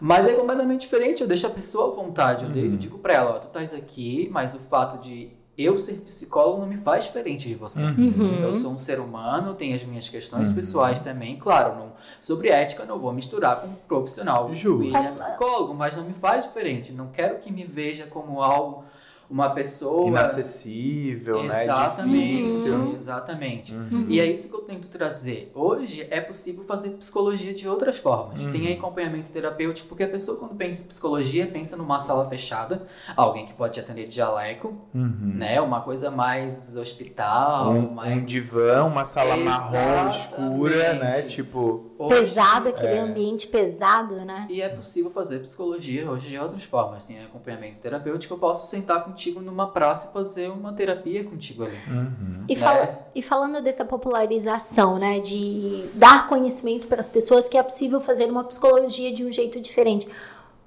mas é completamente diferente, eu deixo a pessoa à vontade, eu, uhum. eu digo para ela, ó, tu estás aqui, mas o fato de eu ser psicólogo não me faz diferente de você. Uhum. Eu sou um ser humano, tenho as minhas questões uhum. pessoais também. Claro, não, sobre ética não vou misturar com um profissional. Justo. É psicólogo, mas não me faz diferente. Não quero que me veja como algo uma pessoa inacessível, exatamente, né? Difícil. Exatamente. Uhum. E é isso que eu tento trazer. Hoje é possível fazer psicologia de outras formas. Uhum. Tem acompanhamento terapêutico, porque a pessoa quando pensa em psicologia, pensa numa sala fechada, alguém que pode atender de jaleco, uhum. né? Uma coisa mais hospital, um, mais um divã, uma sala marrom escura, né? Tipo Hoje, pesado, aquele é... ambiente pesado, né? E é possível fazer psicologia hoje de outras formas. Tem acompanhamento terapêutico, eu posso sentar contigo numa praça e fazer uma terapia contigo ali. Uhum. E, né? e falando dessa popularização, né? De dar conhecimento para as pessoas que é possível fazer uma psicologia de um jeito diferente. O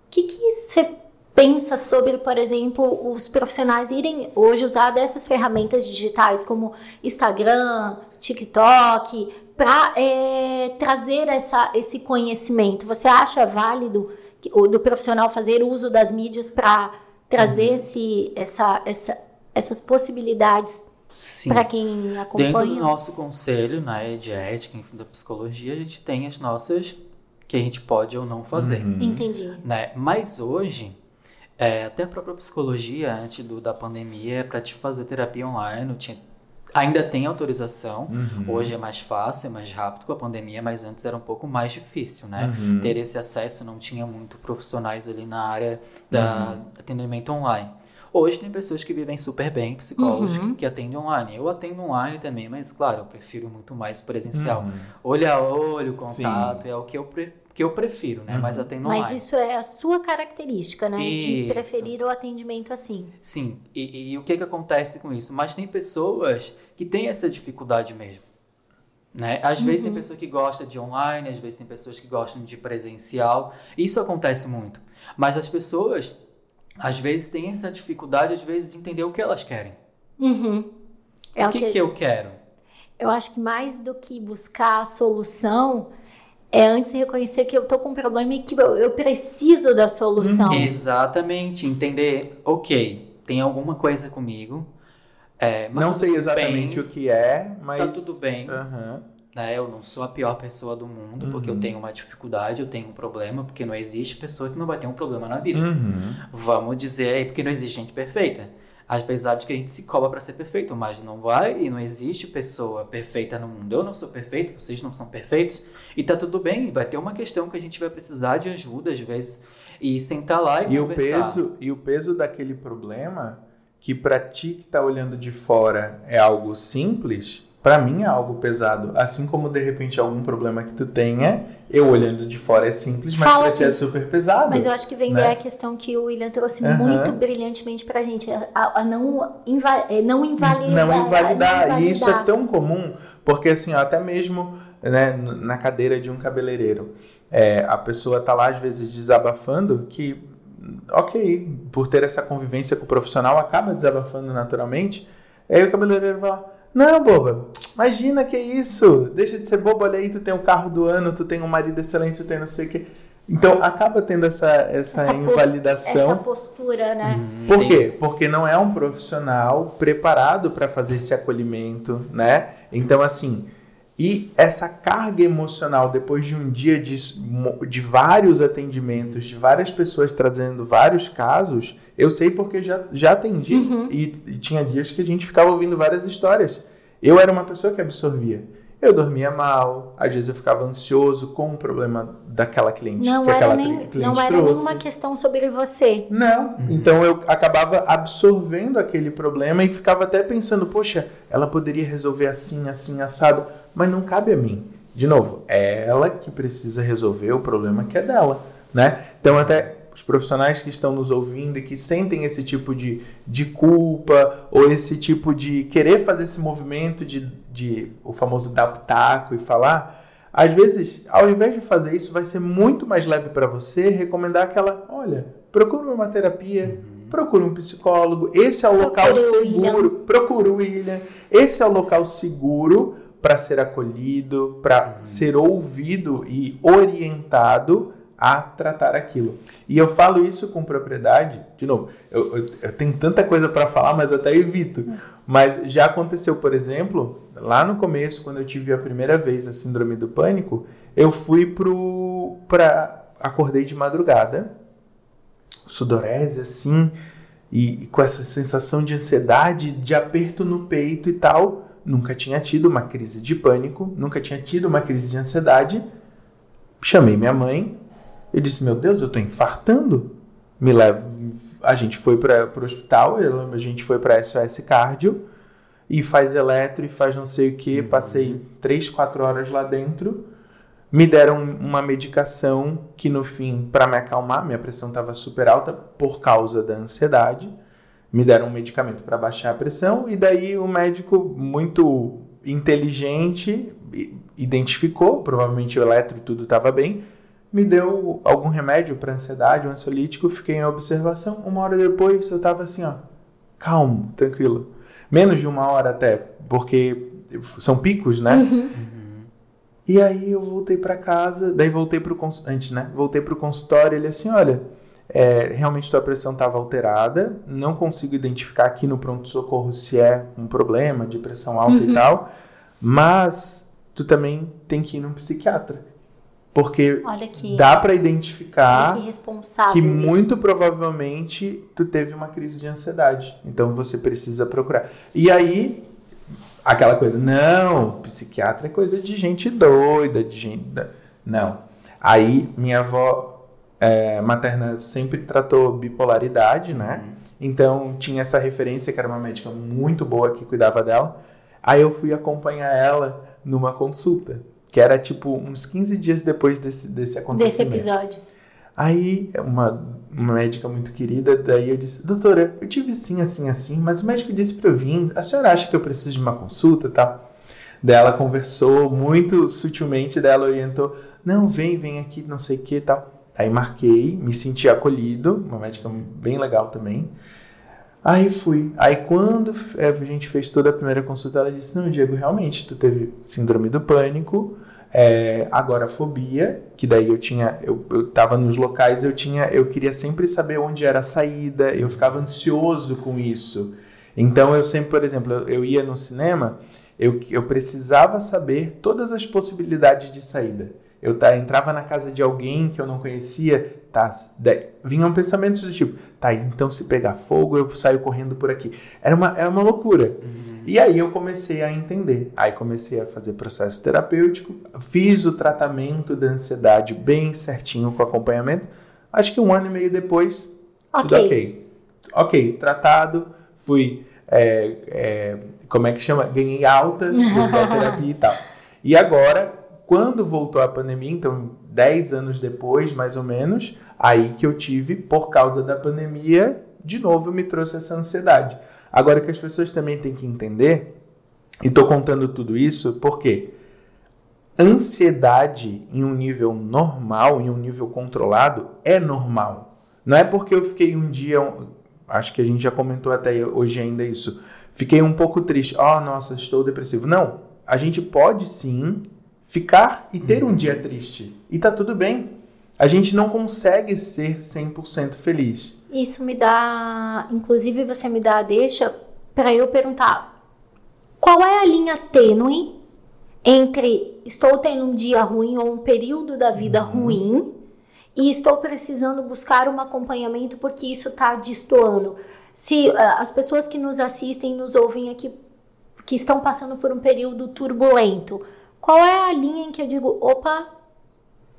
que, que você pensa sobre, por exemplo, os profissionais irem hoje usar dessas ferramentas digitais como Instagram, TikTok, para é, trazer essa, esse conhecimento? Você acha válido que, do profissional fazer uso das mídias para trazer uhum. esse, essa, essa, essas possibilidades para quem acompanha? Dentro do nosso conselho né, de ética, enfim, da psicologia, a gente tem as nossas que a gente pode ou não fazer. Uhum. Entendi. Né? Mas hoje, é, até a própria psicologia, antes do, da pandemia, para te fazer terapia online, tinha Ainda tem autorização, uhum. hoje é mais fácil, é mais rápido com a pandemia, mas antes era um pouco mais difícil, né? Uhum. Ter esse acesso, não tinha muito profissionais ali na área da uhum. atendimento online. Hoje tem pessoas que vivem super bem, psicólogos uhum. que, que, atendem online. Eu atendo online também, mas claro, eu prefiro muito mais presencial. Uhum. Olho a olho, contato, Sim. é o que eu prefiro que eu prefiro, né? Uhum. Mas atendo online. Mas isso é a sua característica, né? Isso. De preferir o atendimento assim. Sim. E, e, e, o que que acontece com isso? Mas tem pessoas que têm essa dificuldade mesmo. Né? Às uhum. vezes tem pessoa que gosta de online, às vezes tem pessoas que gostam de presencial. Isso acontece muito. Mas as pessoas, às vezes, têm essa dificuldade, às vezes, de entender o que elas querem. Uhum. É o, o que, que, que eu quero? Eu acho que mais do que buscar a solução, é antes reconhecer que eu tô com um problema e que eu, eu preciso da solução. Exatamente, entender, ok, tem alguma coisa comigo. É, não tá sei exatamente bem, o que é, mas. Tá tudo bem. Uhum. Né? Eu não sou a pior pessoa do mundo, uhum. porque eu tenho uma dificuldade, eu tenho um problema, porque não existe pessoa que não vai ter um problema na vida. Uhum. Vamos dizer aí, porque não existe gente perfeita. Apesar de que a gente se cobra para ser perfeito, mas não vai e não existe pessoa perfeita no mundo. Eu não sou perfeito, vocês não são perfeitos e tá tudo bem. Vai ter uma questão que a gente vai precisar de ajuda às vezes e sentar lá e, e conversar. O peso, e o peso daquele problema, que para ti que tá olhando de fora é algo simples, para mim é algo pesado. Assim como de repente algum problema que tu tenha, eu olhando de fora é simples, mas Fala pra ti é assim, super pesado. Mas eu acho que vem né? a questão que o William trouxe Uhum. muito brilhantemente pra gente, a, a não, inva é, não invalidar. Não invalidar. não E isso é tão comum, porque assim, até mesmo né, na cadeira de um cabeleireiro, é, a pessoa tá lá às vezes desabafando que, ok, por ter essa convivência com o profissional, acaba desabafando naturalmente. Aí o cabeleireiro fala, não, boba, imagina que isso, deixa de ser boba, olha aí, tu tem o carro do ano, tu tem um marido excelente, tu tem não sei o quê. Então acaba tendo essa, essa, essa invalidação. Essa postura, né? Hum, Por tem- quê? Porque não é um profissional preparado para fazer esse acolhimento, né? Então, assim, e essa carga emocional depois de um dia de, de vários atendimentos, de várias pessoas trazendo vários casos, eu sei porque já, já atendi Uhum. e, e tinha dias que a gente ficava ouvindo várias histórias. Eu era uma pessoa que absorvia. eu dormia mal, às vezes eu ficava ansioso com o problema daquela cliente. Não que era, aquela nem, cliente não era trouxe. nenhuma questão sobre você. Não. Então eu acabava absorvendo aquele problema e ficava até pensando, poxa, ela poderia resolver assim, assim, assado, mas não cabe a mim. De novo, é ela que precisa resolver o problema que é dela, né? Então até os profissionais que estão nos ouvindo e que sentem esse tipo de, de culpa ou esse tipo de querer fazer esse movimento de, de o famoso dar pitaco e falar, às vezes, ao invés de fazer isso, vai ser muito mais leve para você recomendar aquela, olha, procura uma terapia, procure um psicólogo, esse é o local Procure seguro, procura o William, esse é o local seguro para ser acolhido, para ser ouvido e orientado a tratar aquilo. E eu falo isso com propriedade, de novo, eu, eu- eu tenho tanta coisa para falar, mas até evito. Mas já aconteceu, por exemplo, lá no começo, quando eu tive a primeira vez a síndrome do pânico, eu fui pro para acordei de madrugada, sudorese assim, e, e com essa sensação de ansiedade, de aperto no peito e tal. Nunca tinha tido uma crise de pânico, nunca tinha tido uma crise de ansiedade. Chamei minha mãe, eu disse: Meu Deus, eu tô infartando. Me leva. A gente foi para o hospital, a gente foi para SOS Cardio e faz eletro e faz não sei o que. Passei 3, 4 horas lá dentro. Me deram uma medicação que no fim, para me acalmar, minha pressão estava super alta por causa da ansiedade. Me deram um medicamento para baixar a pressão e daí o médico muito inteligente identificou, provavelmente o eletro e tudo estava bem, me deu algum remédio para ansiedade, um ansiolítico, fiquei em observação. Uma hora depois eu estava assim, ó, calmo, tranquilo. Menos de uma hora até, porque são picos, né? E aí eu voltei para casa, daí voltei pro antes, né? Voltei pro consultório, ele assim, olha, é, realmente tua pressão estava alterada, não consigo identificar aqui no pronto socorro se é um problema de pressão alta e tal, mas tu também tem que ir num psiquiatra, porque que, dá para identificar que que muito provavelmente tu teve uma crise de ansiedade. Então você precisa procurar. E aí, aquela coisa, não, psiquiatra é coisa de gente doida, de gente. da-" Não. Aí, minha avó é, materna sempre tratou bipolaridade, né? Então tinha essa referência que era uma médica muito boa que cuidava dela. Aí eu fui acompanhar ela numa consulta, que era tipo uns 15 dias depois desse, desse Desse acontecimento. episódio. Aí, uma, uma médica muito querida, daí eu disse, doutora, eu tive sim, assim, assim, mas o médico disse pra eu vir, a senhora acha que eu preciso de uma consulta e tal? Daí ela conversou muito sutilmente, daí ela orientou, não, vem, vem aqui, não sei o que tal. Aí marquei, me senti acolhido, uma médica bem legal também. Aí fui. Aí quando é, a gente fez toda a primeira consulta, ela disse, não, Diego, realmente, tu teve síndrome do pânico, é, agorafobia, que daí eu tinha, eu, eu tava nos locais, eu tinha, eu queria sempre saber onde era a saída, eu ficava ansioso com isso. Então eu sempre, por exemplo, eu, eu ia no cinema, eu, eu precisava saber todas as possibilidades de saída. Eu tá, entrava na casa de alguém que eu não conhecia, tá, daí, vinham pensamentos do tipo, tá, então se pegar fogo eu saio correndo por aqui. Era uma, era uma loucura. E aí eu comecei a entender. Aí comecei a fazer processo terapêutico, fiz o tratamento da ansiedade bem certinho com acompanhamento. Acho que um ano e meio depois, tudo Ok. ok. Ok, tratado, fui, é, é, como é que chama? Ganhei alta da terapia e tal. E agora, quando voltou a pandemia, então 10 anos depois, mais ou menos, aí que eu tive, por causa da pandemia, de novo me trouxe essa ansiedade. Agora que as pessoas também têm que entender, e tô contando tudo isso porque ansiedade em um nível normal, em um nível controlado, é normal. Não é porque eu fiquei um dia, acho que a gente já comentou até hoje ainda isso, fiquei um pouco triste, oh nossa, estou depressivo. Não, a gente pode sim ficar e ter um dia triste. E tá tudo bem. A gente não consegue ser 100% feliz. Isso me dá. Inclusive, você me dá a deixa para eu perguntar: qual é a linha tênue entre estou tendo um dia ruim ou um período da vida ruim e estou precisando buscar um acompanhamento porque isso está destoando? Se ah, as pessoas que nos assistem, nos ouvem aqui, que estão passando por um período turbulento, Qual é a linha em que eu digo, opa,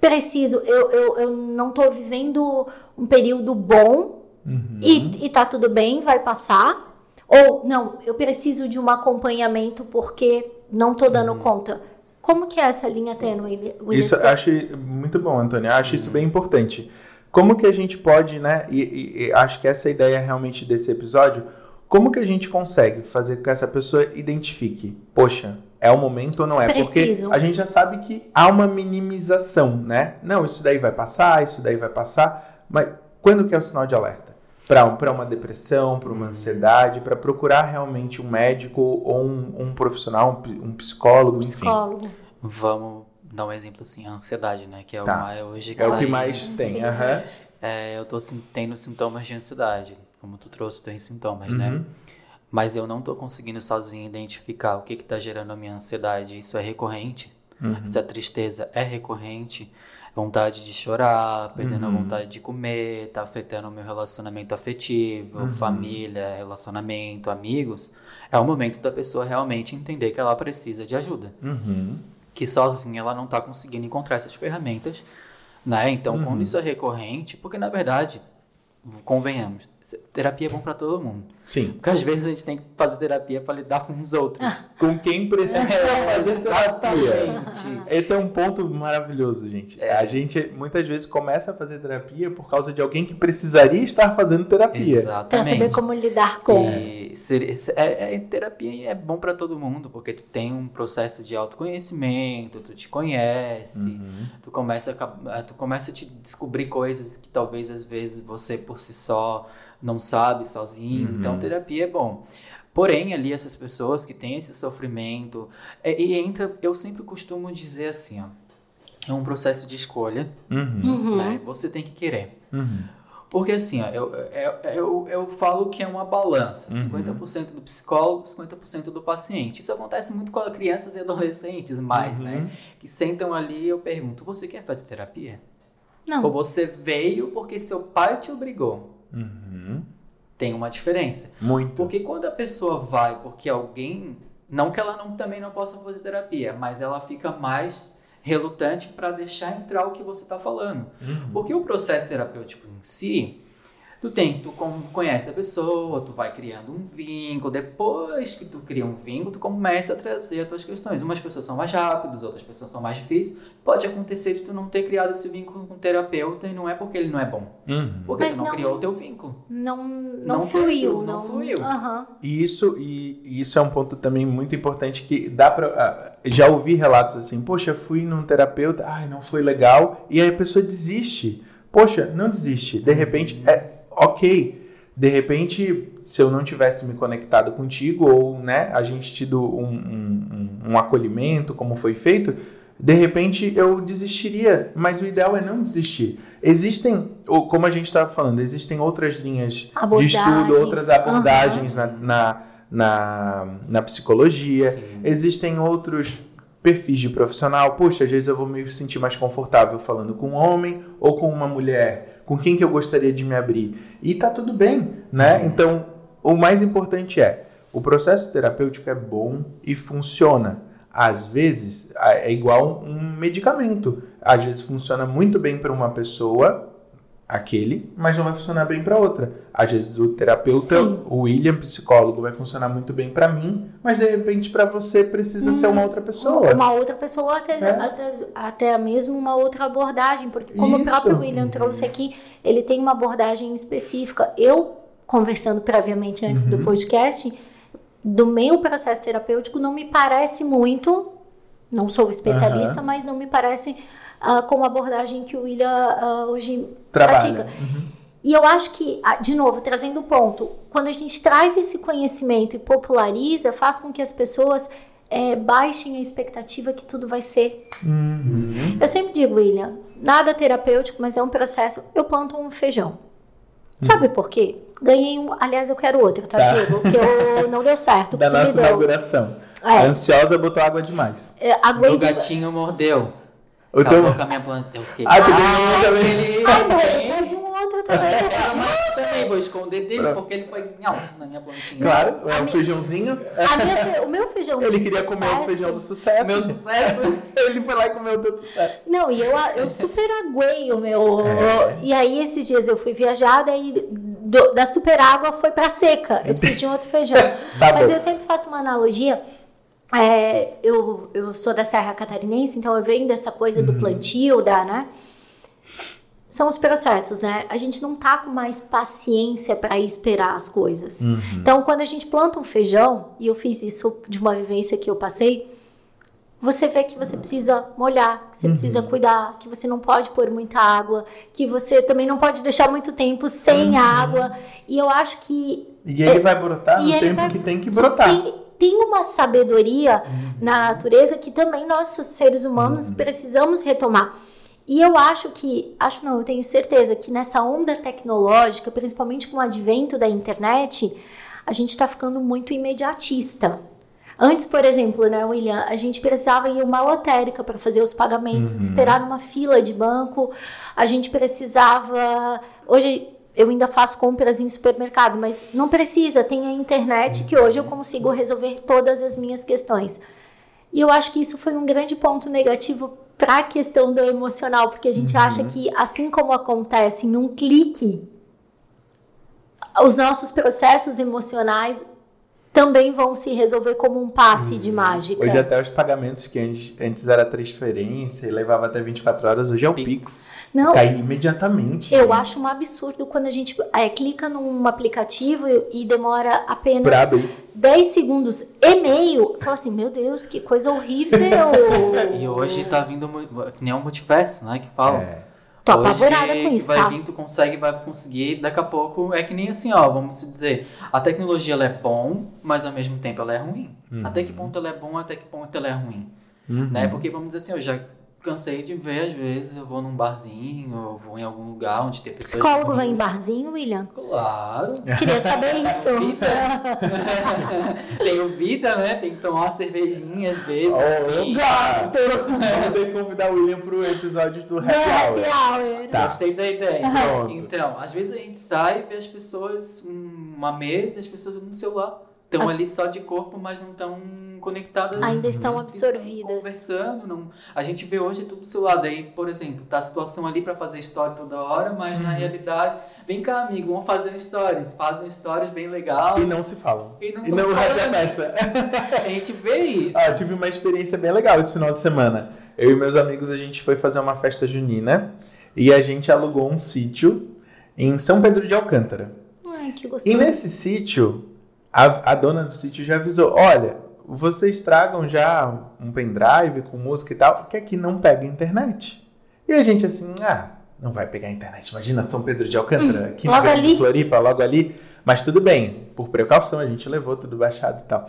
preciso, eu, eu, eu não tô vivendo um período bom Uhum. e, e tá tudo bem, vai passar. Ou, não, eu preciso de um acompanhamento porque não tô dando conta. Como que é essa linha tênue? Isso eu acho muito bom, Antônio. Eu acho isso bem importante. Como que a gente pode, né? E, e- e acho que essa é a ideia realmente desse episódio. Como que a gente consegue fazer com que essa pessoa identifique? Poxa, é o momento ou não é? Preciso. Porque a gente já sabe que há uma minimização, né? Não, isso daí vai passar, isso daí vai passar. Mas quando que é o sinal de alerta? Para uma depressão, para uma ansiedade, para procurar realmente um médico ou um, um profissional, um, pi- um psicólogo, enfim. Psicólogo. Vamos dar um exemplo assim, a ansiedade, né? Que é Tá. o mais hoje É o que aí. mais tem. aham. Infelizmente. É, eu tô sim- tendo sintomas de ansiedade, como tu trouxe, tem sintomas, né? Uhum. Mas eu não tô conseguindo sozinho identificar o que que tá gerando a minha ansiedade. Isso é recorrente? Uhum. Essa tristeza é recorrente? Vontade de chorar, perdendo Uhum. a vontade de comer, tá afetando o meu relacionamento afetivo, Uhum. família, relacionamento, amigos. É o momento da pessoa realmente entender que ela precisa de ajuda Uhum. que sozinha ela não está conseguindo encontrar essas ferramentas, né? Então, Uhum. quando isso é recorrente, porque na verdade, convenhamos, terapia é bom para todo mundo. Sim. Porque às vezes a gente tem que fazer terapia para lidar com os outros. Com quem precisa fazer terapia. Exatamente. Esse é um ponto maravilhoso, gente. A gente muitas vezes começa a fazer terapia por causa de alguém que precisaria estar fazendo terapia. Pra Exatamente. saber como lidar com. E ser- ser- é, é- terapia é bom pra todo mundo, porque tu tem um processo de autoconhecimento, tu te conhece, Uhum. tu começa a, tu começa a te descobrir coisas que talvez às vezes você por si só não sabe sozinho. Uhum. Então terapia é bom. Porém, ali essas pessoas que têm esse sofrimento, é- e entra, eu sempre costumo dizer assim, ó, é um processo de escolha, Uhum. Uhum. né? Você tem que querer. Uhum. Porque assim, ó, eu, eu, eu, eu falo que é uma balança. Uhum. 50% do psicólogo, 50% do paciente. Isso acontece muito com crianças e adolescentes mais, Uhum. né? Que sentam ali e eu pergunto, você quer fazer terapia? Ou Não. você veio porque seu pai te obrigou? Uhum. Tem uma diferença. Muito. Porque quando a pessoa vai porque alguém... Não que ela não, também não possa fazer terapia, mas ela fica mais relutante para deixar entrar o que você está falando. Uhum. Porque o processo terapêutico em si, tu tem, tu com- conhece a pessoa, tu vai criando um vínculo, depois que tu cria um vínculo, tu começa a trazer as tuas questões. Umas pessoas são mais rápidas, outras pessoas são mais difíceis. Pode acontecer de tu não ter criado esse vínculo com o terapeuta e não é porque ele não é bom. Uhum. Porque Mas tu não, não- criou o teu vínculo. Não, não, Não fluiu. fluiu, não fluiu. Aham. E isso, e, e isso é um ponto também muito importante que dá pra. ah, Já ouvi relatos assim, poxa, fui num terapeuta, ai, não foi legal, e aí a pessoa desiste. Poxa, não desiste. De repente, é ok. De repente, se eu não tivesse me conectado contigo, ou né, a gente tido um, um, um- acolhimento, como foi feito, de repente eu desistiria. Mas o ideal é não desistir. Existem, ou como a gente estava falando, existem outras linhas de Abordagens. estudo, outras abordagens na, na, na, na psicologia. Sim. Existem outros perfis de profissional. Puxa, às vezes eu vou me sentir mais confortável falando com um homem ou com uma mulher. Com quem que eu gostaria de me abrir. E tá tudo bem, né? Então, o mais importante é, o processo terapêutico é bom e funciona. Às vezes, é igual um medicamento. Às vezes funciona muito bem para uma pessoa, aquele, mas não vai funcionar bem para outra. Às vezes o terapeuta, Sim. o William, psicólogo, vai funcionar muito bem para mim, mas de repente para você precisa ser uma outra pessoa. Uma outra pessoa, até, É. até, até mesmo uma outra abordagem, porque como Isso. o próprio William trouxe aqui, ele tem uma abordagem específica. Eu, conversando previamente antes Uhum. do podcast, do meu processo terapêutico não me parece muito, não sou especialista, mas não me parece ah, como a abordagem que o William ah, hoje Trabalha. pratica. E eu acho que, ah, de novo, trazendo o ponto, quando a gente traz esse conhecimento e populariza, faz com que as pessoas eh, baixem a expectativa que tudo vai ser. Uhum. Eu sempre digo, William, nada terapêutico, mas é um processo. Eu planto um feijão. Sabe por quê? Ganhei um. Aliás, eu quero outro, tá, Tá. Diego? Que eu não deu certo. Da nossa inauguração. É. Ansiosa botou água demais. É, aguei Meu de... gatinho mordeu. O teu- Acabou com a minha planta. Eu fiquei. Ah, tu ganhou também. mãe, eu de um outro também. É a também vou esconder dele porque ele foi nhau, na minha plantinha. Claro, é um feijãozinho. Minha, o meu feijão Ele queria sucesso, comer o feijão do sucesso. Meu sucesso. Ele foi lá e comeu o teu sucesso. Não, e eu, eu super aguei o meu. É. E aí, esses dias eu fui viajar, daí do- da super água foi pra seca. Eu preciso de um outro feijão. Tá Mas bom. eu sempre faço uma analogia. É, eu, eu sou da Serra Catarinense, então eu venho dessa coisa Uhum. do plantio, da, né? São os processos, né? A gente não tá com mais paciência para esperar as coisas. Uhum. Então, quando a gente planta um feijão, e eu fiz isso de uma vivência que eu passei, você vê que você precisa molhar, que você Uhum. precisa cuidar, que você não pode pôr muita água, que você também não pode deixar muito tempo sem Uhum. água. E eu acho que E ele vai brotar no tempo vai- que tem que brotar. Tem, tem uma sabedoria na natureza que também nós, seres Uhum. humanos, precisamos retomar. E eu acho que, acho não, eu tenho certeza que nessa onda tecnológica, principalmente com o advento da internet, a gente está ficando muito imediatista. Antes, por exemplo, né, William, a gente precisava ir uma lotérica para fazer os pagamentos, esperar numa fila de banco, a gente precisava. Hoje eu ainda faço compras em supermercado, mas não precisa, tem a internet que hoje eu consigo resolver todas as minhas questões. E eu acho que isso foi um grande ponto negativo para a questão do emocional, porque a gente acha que assim como acontece em um clique, os nossos processos emocionais também vão se resolver como um passe de mágica. Hoje até os pagamentos que antes, antes era transferência e levava até 24 horas, hoje é o Pix. Pix. Não, Cai imediatamente. eu né? acho um absurdo quando a gente é, clica num aplicativo e demora apenas abrir. 10 segundos e meio. Fala assim, meu Deus, que coisa horrível. E hoje tá vindo nem um multiverso, né? Que fala. É. Tô Hoje apavorada com isso, vai tá? vir, tu consegue, vai conseguir, daqui a pouco é que nem assim, ó, vamos se dizer, a tecnologia ela é bom, mas ao mesmo tempo ela é ruim. Uhum. Até que ponto ela é bom, até que ponto ela é ruim. Né? Porque vamos dizer assim, eu já cansei de ver, às vezes, eu vou num barzinho, eu vou em algum lugar onde tem pessoas. Psicólogo vai em barzinho, William? Claro. Queria saber isso. Tenho vida, né? Tem que tomar uma cervejinha às vezes. Oh, eu gosto! Vamos ter que convidar o William pro episódio do Happy Hour. Happy hour. Tá. Gostei da ideia. Pronto. Então, às vezes a gente sai e vê as pessoas, uma mesa, as pessoas no celular. Estão ali só de corpo, mas não estão conectadas. Ainda estão Estão absorvidas. Conversando. Não... A gente vê hoje tudo do celular. Daí, por exemplo, tá a situação ali para fazer história toda hora, mas Uhum. na realidade, vem cá, amigo, vamos fazer stories. Fazem stories bem legal. E não se falam. E não E não é falando. festa. A gente vê isso. Ah, eu tive uma experiência bem legal esse final de semana. Eu e meus amigos, a gente foi fazer uma festa junina e a gente alugou um sítio em São Pedro de Alcântara. Ai, que E gostoso. nesse sítio, a, a dona do sítio já avisou: olha, vocês tragam já um pendrive com música e tal, que aqui não pega internet. E a gente assim, ah, não vai pegar internet. Imagina São Pedro de Alcântara, aqui na logo Grande ali. Floripa, logo ali. Mas tudo bem, por precaução, a gente levou tudo baixado e tal.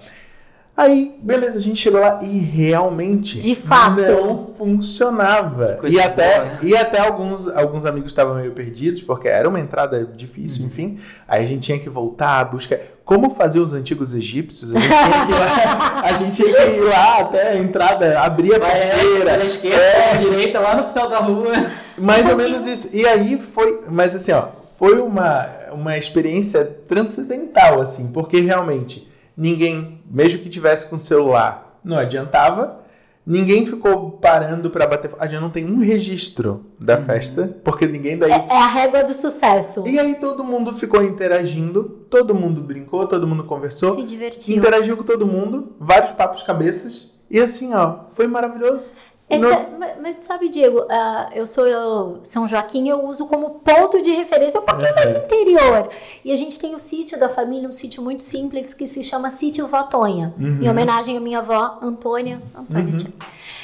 Aí, beleza, a gente chegou lá e realmente De fato. não funcionava. E até, boa, né? e até alguns, alguns amigos estavam meio perdidos, porque era uma entrada difícil, enfim. Aí a gente tinha que voltar, buscar. Como fazer os antigos egípcios? A gente tinha que ir lá, a gente tinha que ir lá até a entrada, abrir a Vai porteira. pela esquerda, pela direita, lá no final da rua. Mais ou menos isso. E aí foi. Mas assim, ó, foi uma, uma experiência transcendental, assim, porque realmente ninguém, mesmo que tivesse com celular, não adiantava. Ninguém ficou parando pra bater. A gente não tem um registro da festa, porque ninguém daí. É a régua do sucesso. E aí todo mundo ficou interagindo, todo mundo brincou, todo mundo conversou, Se divertiu. interagiu com todo mundo, vários papos cabeças. E assim, ó, foi maravilhoso. É- mas, sabe, Diego, ah, eu sou eu- São Joaquim, eu uso como ponto de referência um pouquinho mais interior. E a gente tem o sítio da família, um sítio muito simples que se chama Sítio Votonha, em homenagem à minha avó Antônia. Antônia tia.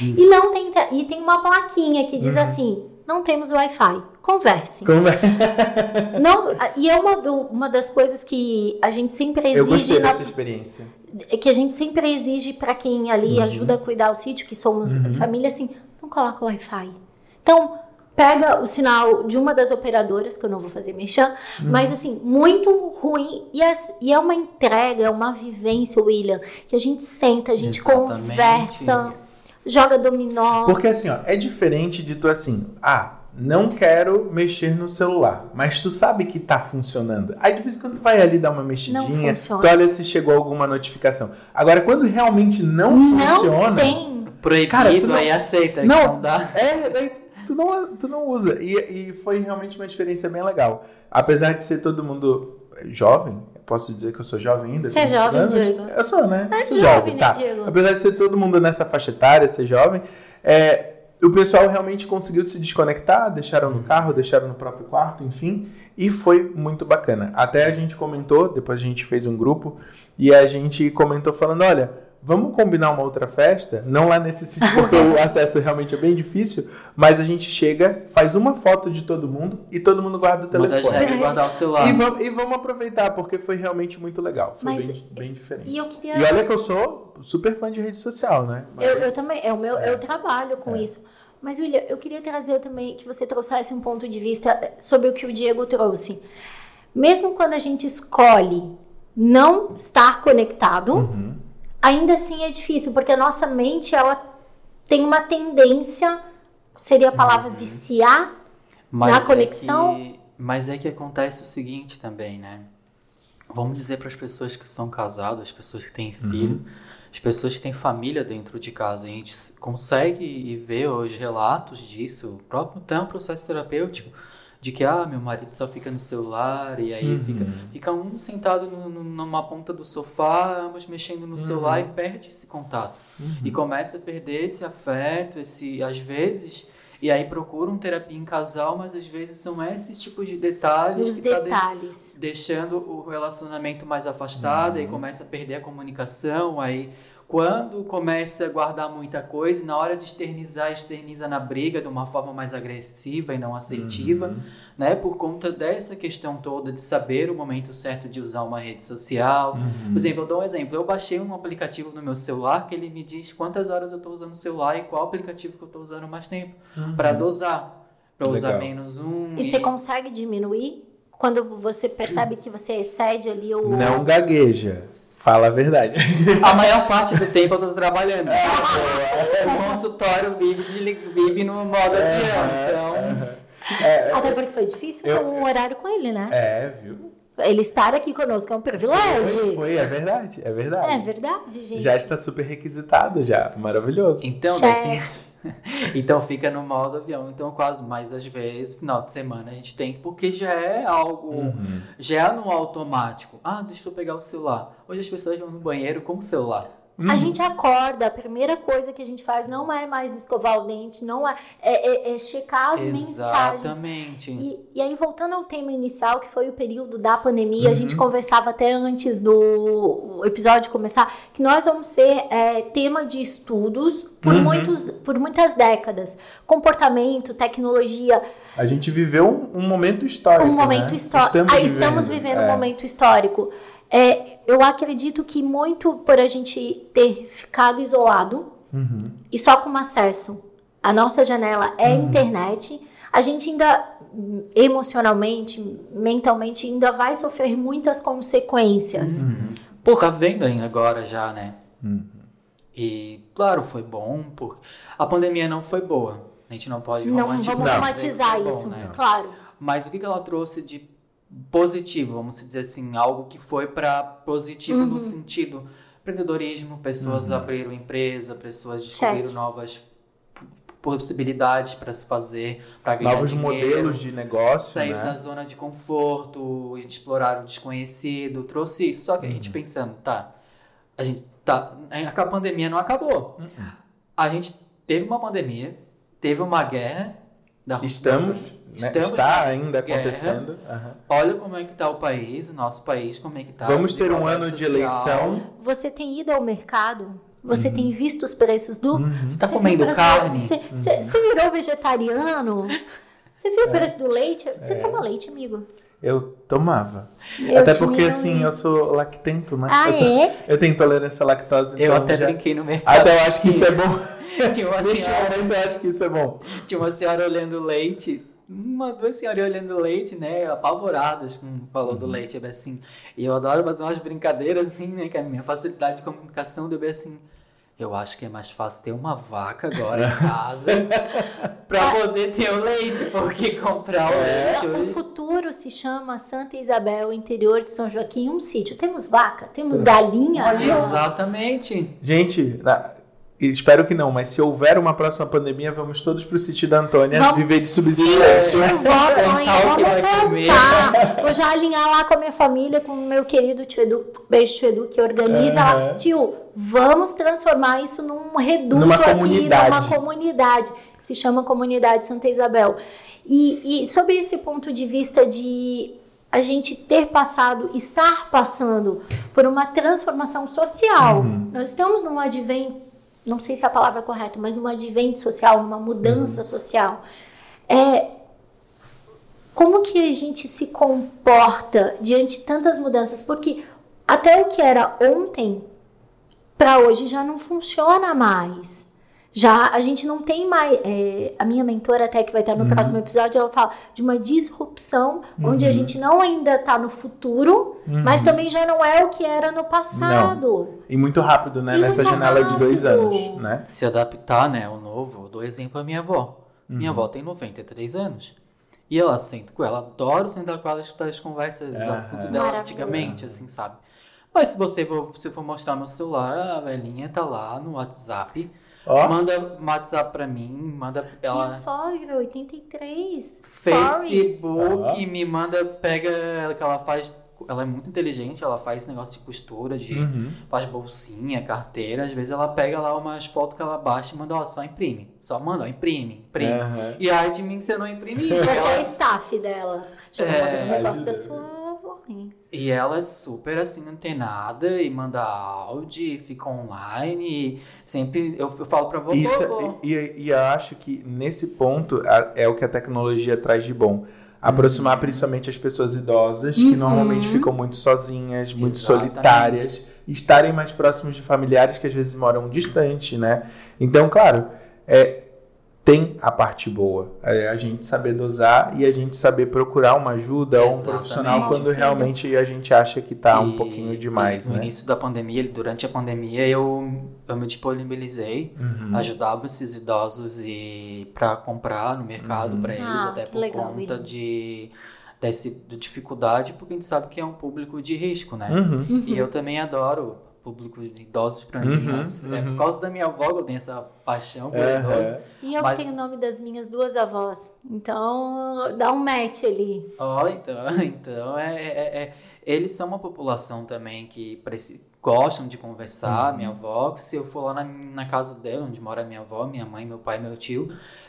E não tem te- e tem uma plaquinha que diz assim: não temos Wi-Fi. Converse. Como é? Não, e é uma, uma das coisas que a gente sempre Eu gostei exige na, dessa experiência. Que a gente sempre exige para quem ali ajuda a cuidar o sítio, que somos família, assim, não coloca o Wi-Fi. Então, pega o sinal de uma das operadoras, que eu não vou fazer mexer, mas assim, muito ruim. E, as- e é uma entrega, é uma vivência, William, que a gente senta, a gente Exatamente. conversa, joga dominó. Porque assim, ó, é diferente de tu assim, ah, não quero mexer no celular, mas tu sabe que tá funcionando. Aí de vez em quando tu vai ali dar uma mexidinha, tu olha se chegou alguma notificação. Agora, quando realmente não, não funciona. Tem. Proibido, cara, não, aí aceita. Não, não dá. É, daí tu não, tu não usa. E, e foi realmente uma experiência bem legal. Apesar de ser todo mundo jovem, posso dizer que eu sou jovem ainda? Você é jovem, anos? Diego? Eu sou, né? É sou jovem, jovem, né, tá. Diego? Apesar de ser todo mundo nessa faixa etária, ser jovem, é, o pessoal realmente conseguiu se desconectar, deixaram no carro, deixaram no próprio quarto, enfim, e foi muito bacana. Até a gente comentou, depois a gente fez um grupo, e a gente comentou falando, olha, vamos combinar uma outra festa? Não lá nesse sítio, porque o acesso realmente é bem difícil, mas a gente chega, faz uma foto de todo mundo e todo mundo guarda o telefone. Manda guardar o celular. E vamos, e vamos aproveitar, porque foi realmente muito legal. Foi mas, bem, bem, diferente. E, eu queria... e olha que eu sou super fã de rede social, né? Mas... Eu, eu, também, é o meu, é. eu trabalho com é. isso. Mas, William, eu queria trazer também que você trouxesse um ponto de vista sobre o que o Diego trouxe. Mesmo quando a gente escolhe não estar conectado, uhum ainda assim é difícil, porque a nossa mente ela tem uma tendência, seria a palavra uhum. viciar mas na conexão. É que, mas é que acontece o seguinte também, né? Vamos dizer para as pessoas que são casadas, as pessoas que têm uhum. filho, uhum. as pessoas que têm família dentro de casa. A gente consegue ver os relatos disso, o próprio até um processo terapêutico de que ah meu marido só fica no celular e aí uhum. fica fica um sentado no, no, numa ponta do sofá ambos mexendo no uhum. celular e perde esse contato uhum. e começa a perder esse afeto esse às vezes e aí procuram terapia em casal mas às vezes são esses tipos de detalhes Os que detalhes tá de, deixando o relacionamento mais afastado e uhum. começa a perder a comunicação aí quando começa a guardar muita coisa, na hora de externizar, externiza na briga de uma forma mais agressiva e não assertiva, uhum. né? Por conta dessa questão toda de saber o momento certo de usar uma rede social. Uhum. Por exemplo, eu dou um exemplo. Eu baixei um aplicativo no meu celular que ele me diz quantas horas eu estou usando o celular e qual aplicativo que eu estou usando mais tempo uhum. para dosar, para usar menos um. E, e você consegue diminuir quando você percebe que você excede ali o. Não gagueja. Fala a verdade. A maior parte do tempo eu tô trabalhando. É, o consultório vive, de, vive no modo é, avião. Então. É, Até porque foi difícil eu, um horário com ele, né? É, viu? Ele estar aqui conosco é um privilégio. Foi, foi, é verdade, é verdade. É verdade, gente. Já está super requisitado já, maravilhoso. Então, daí, então fica no modo avião. Então, quase mais às vezes, final de semana, a gente tem, porque já é algo, uhum. já é no automático. Ah, deixa eu pegar o celular. Hoje as pessoas vão no banheiro com o celular. Uhum. A gente acorda, a primeira coisa que a gente faz não é mais escovar o dente, não é, é, é, é checar as Exatamente. mensagens. E, e aí, voltando ao tema inicial, que foi o período da pandemia, uhum. a gente uhum. conversava até antes do episódio começar, que nós vamos ser é, tema de estudos por, uhum. muitos, por muitas décadas. Comportamento, tecnologia. A gente viveu um, momento histórico. Um momento né? histórico. Estamos, ah, estamos vivendo, um é. momento histórico. É, eu acredito que muito por a gente ter ficado isolado uhum. e só com acesso à nossa janela é uhum. internet, a gente ainda emocionalmente, mentalmente, ainda vai sofrer muitas consequências. Uhum. Por... Tá vendo agora já, né? Uhum. E, claro, foi bom, porque a pandemia não foi boa. A gente não pode romantizar. Não vamos romantizar isso, bom, né? claro. Mas o que ela trouxe de positivo, vamos dizer assim, algo que foi para positivo uhum. no sentido empreendedorismo, pessoas uhum. abriram empresa, pessoas descobriram Check. novas possibilidades para se fazer, para ganhar novos dinheiro, modelos de negócio, sair né? da zona de conforto, explorar o desconhecido, trouxe isso. Só que a gente uhum. pensando, tá, a gente tá, a pandemia não acabou. Uhum. A gente teve uma pandemia, teve uma guerra da Estamos né? está ainda acontecendo. Uhum. Olha como é que está o país, o nosso país, como é que está. Vamos ter um ano social. de eleição. Você tem ido ao mercado? Você uhum. tem visto os preços do. Uhum. Você está comendo carne? Você, uhum. virou vegetariano? Você viu é. o preço do leite? Você é. toma leite, amigo? Eu tomava. Eu até porque, assim, eu sou lactento, né? Ah, eu, sou, é? eu tenho intolerância à lactose. Eu então até já... brinquei no mercado. Até eu acho que isso é bom. Tinha uma senhora... eu acho que isso é bom. Tinha uma senhora olhando leite uma, duas senhoras olhando leite, né, apavoradas com o valor uhum. do leite, assim. E eu adoro fazer umas brincadeiras, assim, né, que a minha facilidade de comunicação, deu bem assim, Eu acho que é mais fácil ter uma vaca agora em casa para poder ter o leite, porque comprar o É, leite O hoje. futuro se chama Santa Isabel, interior de São Joaquim, um sítio. Temos vaca, temos galinha. Exatamente. Gente, na- espero que não, mas se houver uma próxima pandemia, vamos todos pro sítio da Antônia Vamos viver de subsistência. Vamos, vamos plantar. Vou já alinhar lá com a minha família, com o meu querido tio Edu. Beijo, tio Edu, que organiza lá. Aham. Tio, vamos transformar isso num reduto Numa aqui, comunidade. numa comunidade, que se chama Comunidade Santa Isabel. E, e sob esse ponto de vista de a gente ter passado, estar passando por uma transformação social. Uhum. Nós estamos num advento, não sei se é a palavra correta, mas num advento social, numa mudança Uhum. social. É, como que a gente se comporta diante de tantas mudanças? Porque até o que era ontem, para hoje já não funciona mais. Já a gente não tem mais. é, a minha mentora, até que vai estar no próximo episódio, ela fala de uma disrupção, onde a gente não ainda está no futuro, mas também já não é o que era no passado. E muito rápido, né? E Nessa janela de dois rápido. anos, né? Se adaptar, né, ao novo. Dou exemplo à minha avó. Minha Uhum. avó tem 93 anos. E ela senta com ela, adoro sentar com ela e escutar as conversas, Aham. assunto dela Maravilhoso. antigamente, assim, sabe? Mas se você for, se for mostrar meu celular, a velhinha tá lá no WhatsApp. Ó. Manda WhatsApp pra mim, manda ela. Minha sogra, 83. Story. Facebook, me manda, pega que ela faz. Ela é muito inteligente, ela faz negócio de costura, de Uhum. faz bolsinha, carteira. Às vezes ela pega lá umas fotos que ela baixa e manda, ó, só imprime. Só manda, ó, imprime, imprime. Aham. E aí de mim que você não imprime. Você é ela, staff dela. Já É, fazer um negócio da sua e ela é super assim, antenada e manda áudio, e fica online. E sempre eu, eu falo pra vovô. Isso, é, e, e- e eu acho que nesse ponto a- é o que a tecnologia traz de bom. Aproximar principalmente as pessoas idosas, que normalmente ficam muito sozinhas, muito Exatamente. solitárias, estarem mais próximos de familiares que às vezes moram distante, né? Então, claro, é, tem a parte boa. É a gente saber dosar e a gente saber procurar uma ajuda ou um profissional quando Auxílio. realmente a gente acha que tá um pouquinho demais, No né? início da pandemia, durante a pandemia, eu, eu me disponibilizei, Uhum. ajudava esses idosos e para comprar no mercado Uhum. para eles, Ah, até por legal, conta de desse, de dificuldade, porque a gente sabe que é um público de risco, né? Uhum. E eu também adoro público de idosos para mim. Uhum, antes, É uhum. por causa da minha avó que eu tenho essa paixão por Aham. idosos. E eu Mas- tenho o nome das minhas duas avós. Então, dá um match ali. Ó, então, então é, é- é- eles são uma população também que preci- gostam de conversar. Uhum. Minha avó, que se eu for lá na, na casa dela, onde mora minha avó, minha mãe, meu pai, meu tio,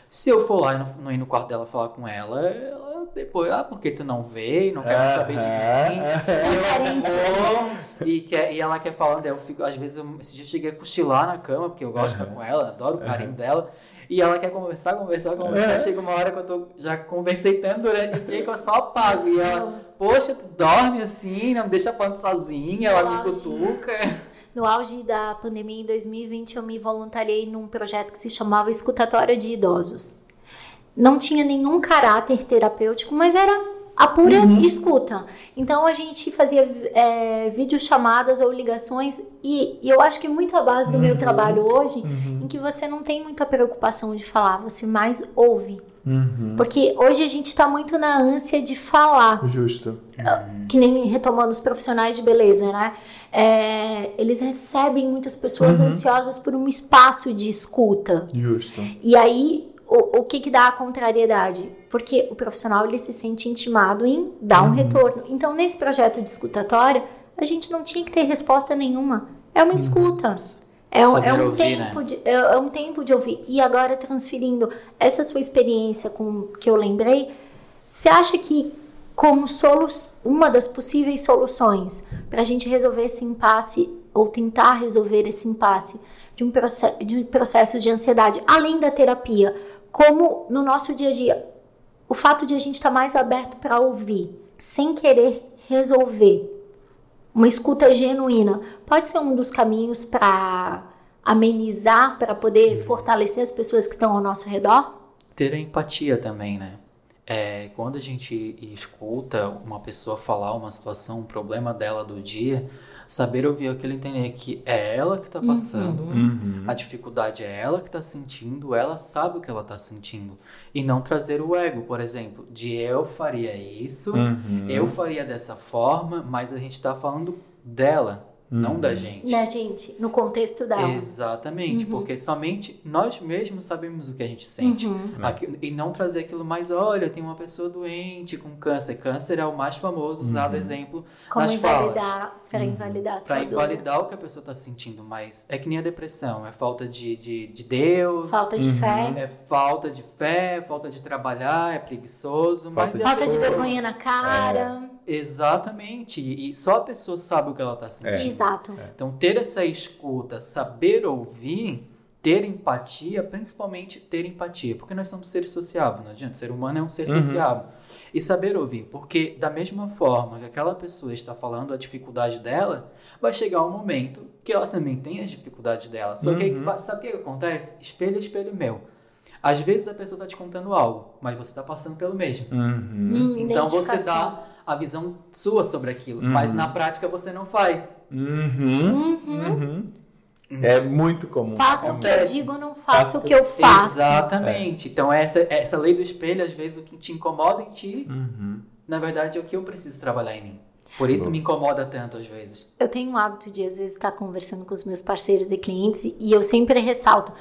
se eu for lá e não, não ir no quarto dela falar com ela, ela depois, ah, porque tu não veio, não quer mais saber de mim. Aham. Se eu carente. for, e, quer, e ela quer falando, eu fico, às vezes, eu, esse dia eu cheguei a cochilar na cama, porque eu gosto de estar com ela, adoro o carinho dela. E ela quer conversar, conversar, conversar. É. Chega uma hora que eu tô, já conversei tanto durante o dia que eu só apago. E ela, poxa, tu dorme assim, não me deixa falando sozinha, ela me cutuca. No auge da pandemia em 2020, eu me voluntariei num projeto que se chamava Escutatória de Idosos. Não tinha nenhum caráter terapêutico, mas era a pura escuta. Então a gente fazia é, videochamadas ou ligações, e, e eu acho que muito a base do meu trabalho hoje, em que você não tem muita preocupação de falar, você mais ouve. Uhum. Porque hoje a gente está muito na ânsia de falar Justo. que nem retomando os profissionais de beleza, né? É, eles recebem muitas pessoas ansiosas por um espaço de escuta. Justo. E aí, o, o que que dá a contrariedade? Porque o profissional, ele se sente intimado em dar um retorno. Então, nesse projeto de escutatória, a gente não tinha que ter resposta nenhuma. É uma escuta. É um, é um ouvir, tempo né? de, é, é um tempo de ouvir. E agora, transferindo essa sua experiência com que eu lembrei, você acha que como solu uma das possíveis soluções para a gente resolver esse impasse ou tentar resolver esse impasse de um processo de processos de ansiedade, além da terapia, como no nosso dia a dia, o fato de a gente estar mais aberto para ouvir, sem querer resolver, uma escuta genuína, pode ser um dos caminhos para amenizar, para poder fortalecer as pessoas que estão ao nosso redor? Ter a empatia também, né? É, quando a gente escuta uma pessoa falar uma situação, um problema dela do dia, Saber ouvir aquilo entender que é ela que tá passando, Uhum. a dificuldade é ela que tá sentindo, ela sabe o que ela tá sentindo. E não trazer o ego, por exemplo, de eu faria isso, Uhum. eu faria dessa forma, mas a gente tá falando dela, não Uhum. da gente. Né, gente? No contexto dela. Exatamente, porque somente nós mesmos sabemos o que a gente sente. Uhum. Aqui- e não trazer aquilo mais, olha, tem uma pessoa doente com câncer. Câncer é o mais famoso usado exemplo Como nas falas. invalidar, pra invalidar a sua dor. invalidar o que a pessoa tá sentindo, mas é que nem a depressão, é falta de, de, de Deus, Falta de fé. é falta de fé, falta de trabalhar, é preguiçoso, mas Falta é Falta de vergonha na cara. Exatamente, e só a pessoa sabe o que ela tá sentindo. Exato. Então, ter essa escuta, saber ouvir, ter empatia, principalmente ter empatia, porque nós somos seres sociáveis, não adianta, o ser humano é um ser sociável. E saber ouvir, porque da mesma forma que aquela pessoa está falando a dificuldade dela, vai chegar um momento que ela também tem as dificuldades dela. Só que aí, sabe o que, que acontece? Espelho, é espelho meu. Às vezes a pessoa está te contando algo, mas você está passando pelo mesmo. Uhum. Hum, Então você dá a visão sua sobre aquilo, mas na prática você não faz. Uhum. Uhum. É muito comum. Faço o que eu digo, não faço o que eu faço. Exatamente. Então, essa, essa lei do espelho, às vezes, o que te incomoda em ti, Uhum. na verdade, é o que eu preciso trabalhar em mim. Por isso me incomoda tanto, às vezes. Eu tenho um hábito de, às vezes, estar conversando com os meus parceiros e clientes e eu sempre ressalto.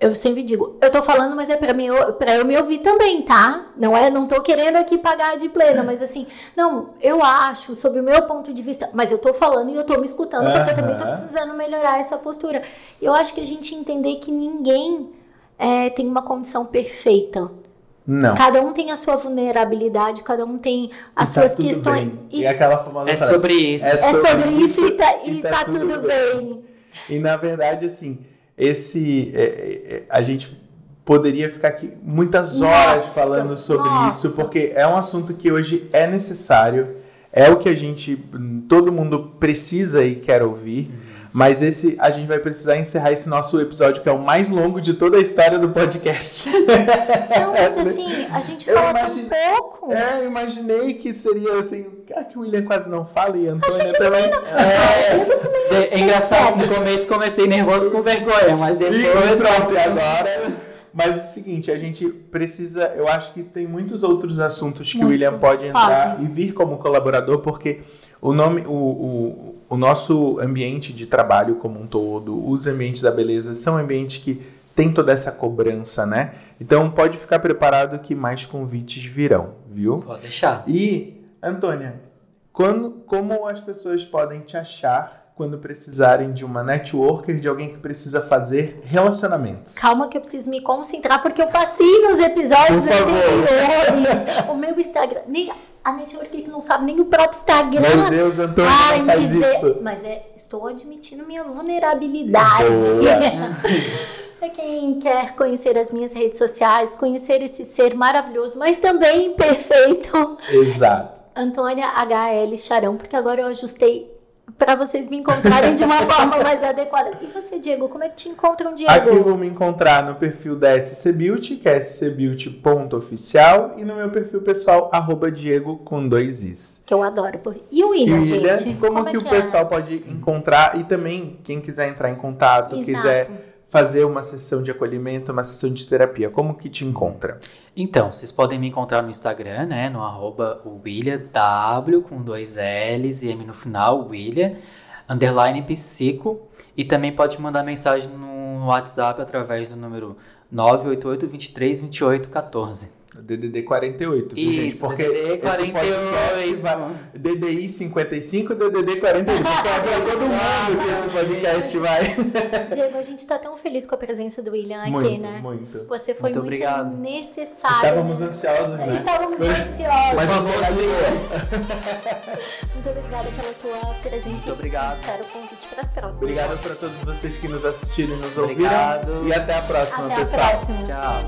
Eu sempre digo, eu tô falando, mas é pra, mim, pra eu me ouvir também, tá? Não é, não tô querendo aqui pagar de plena, mas assim, não, eu acho, sob o meu ponto de vista, mas eu tô falando e eu tô me escutando, porque eu também tô precisando melhorar essa postura. Eu acho que a gente entender que ninguém é, tem uma condição perfeita. Não. Cada um tem a sua vulnerabilidade, cada um tem as E tá suas tudo questões. bem. E E aquela famosa É frase, sobre isso. É é sobre isso e tá, e tá tudo bem. E na verdade, assim, esse. é, é, é, a gente poderia ficar aqui muitas horas Nossa, falando sobre nossa. isso, porque é um assunto que hoje é necessário, é o que a gente. todo mundo precisa e quer ouvir. Mas esse a gente vai precisar encerrar esse nosso episódio, que é o mais longo de toda a história do podcast. Não, mas assim, a gente fala imagine- tão pouco. É, eu imaginei que seria assim. Ah, que o William quase não fala e a Antônia também. É, não É, é engraçado, no começo comecei nervoso com vergonha, mas E depois. pronto, assim, e agora. Mas é o seguinte, a gente precisa. Eu acho que tem muitos outros assuntos que o Muito. William pode entrar Pode. e vir como colaborador, porque o nome, o, o, o nosso ambiente de trabalho como um todo, os ambientes da beleza, são ambientes que tem toda essa cobrança, né? Então pode ficar preparado que mais convites virão, viu? Pode deixar. E, Antônia, quando, como as pessoas podem te achar quando precisarem de uma networker, de alguém que precisa fazer relacionamentos? Calma que eu preciso me concentrar, porque eu passei nos episódios Por favor. anteriores. O meu Instagram. Nem, a network que não sabe nem o próprio Instagram. Meu Deus, Antônia, Ai, não faz miser- isso. Mas é, estou admitindo minha vulnerabilidade. Para quem quer conhecer as minhas redes sociais, conhecer esse ser maravilhoso, mas também perfeito, Exato. Antônia HL Charão, porque agora eu ajustei para vocês me encontrarem de uma forma mais adequada. E você, Diego, como é que te encontram, Diego? Aqui vão me encontrar no perfil da SC Beauty, que é scbeauty.oficial, e no meu perfil pessoal, arroba Diego com dois Is. Que eu adoro. por- E o E William, William, gente? como, é que o é? pessoal pode encontrar e também quem quiser entrar em contato, Exato. quiser fazer uma sessão de acolhimento, uma sessão de terapia, como que te encontra? Então, vocês podem me encontrar no Instagram, né? No arroba William W com dois L's e M no final, William, underline psico. E também pode mandar mensagem no WhatsApp através do número 988 23 28 14. DDD 48, viu, gente? Isso, Porque DDD esse podcast 48. vai... DDI 55, DDD 48. Porque é pra todo mundo que esse podcast vai. Diego, a gente tá tão feliz com a presença do William aqui, Muito, né? muito. Você foi Muito muito, obrigado. necessário. Estávamos né? ansiosos, né? Estávamos ansiosos. Mas você vai Muito obrigada pela tua presença. Muito obrigado. Espero o convite para as próximas. Obrigado para todos vocês que nos assistiram e nos Obrigado. ouviram. E até a próxima, Até a pessoal. próxima. Tchau.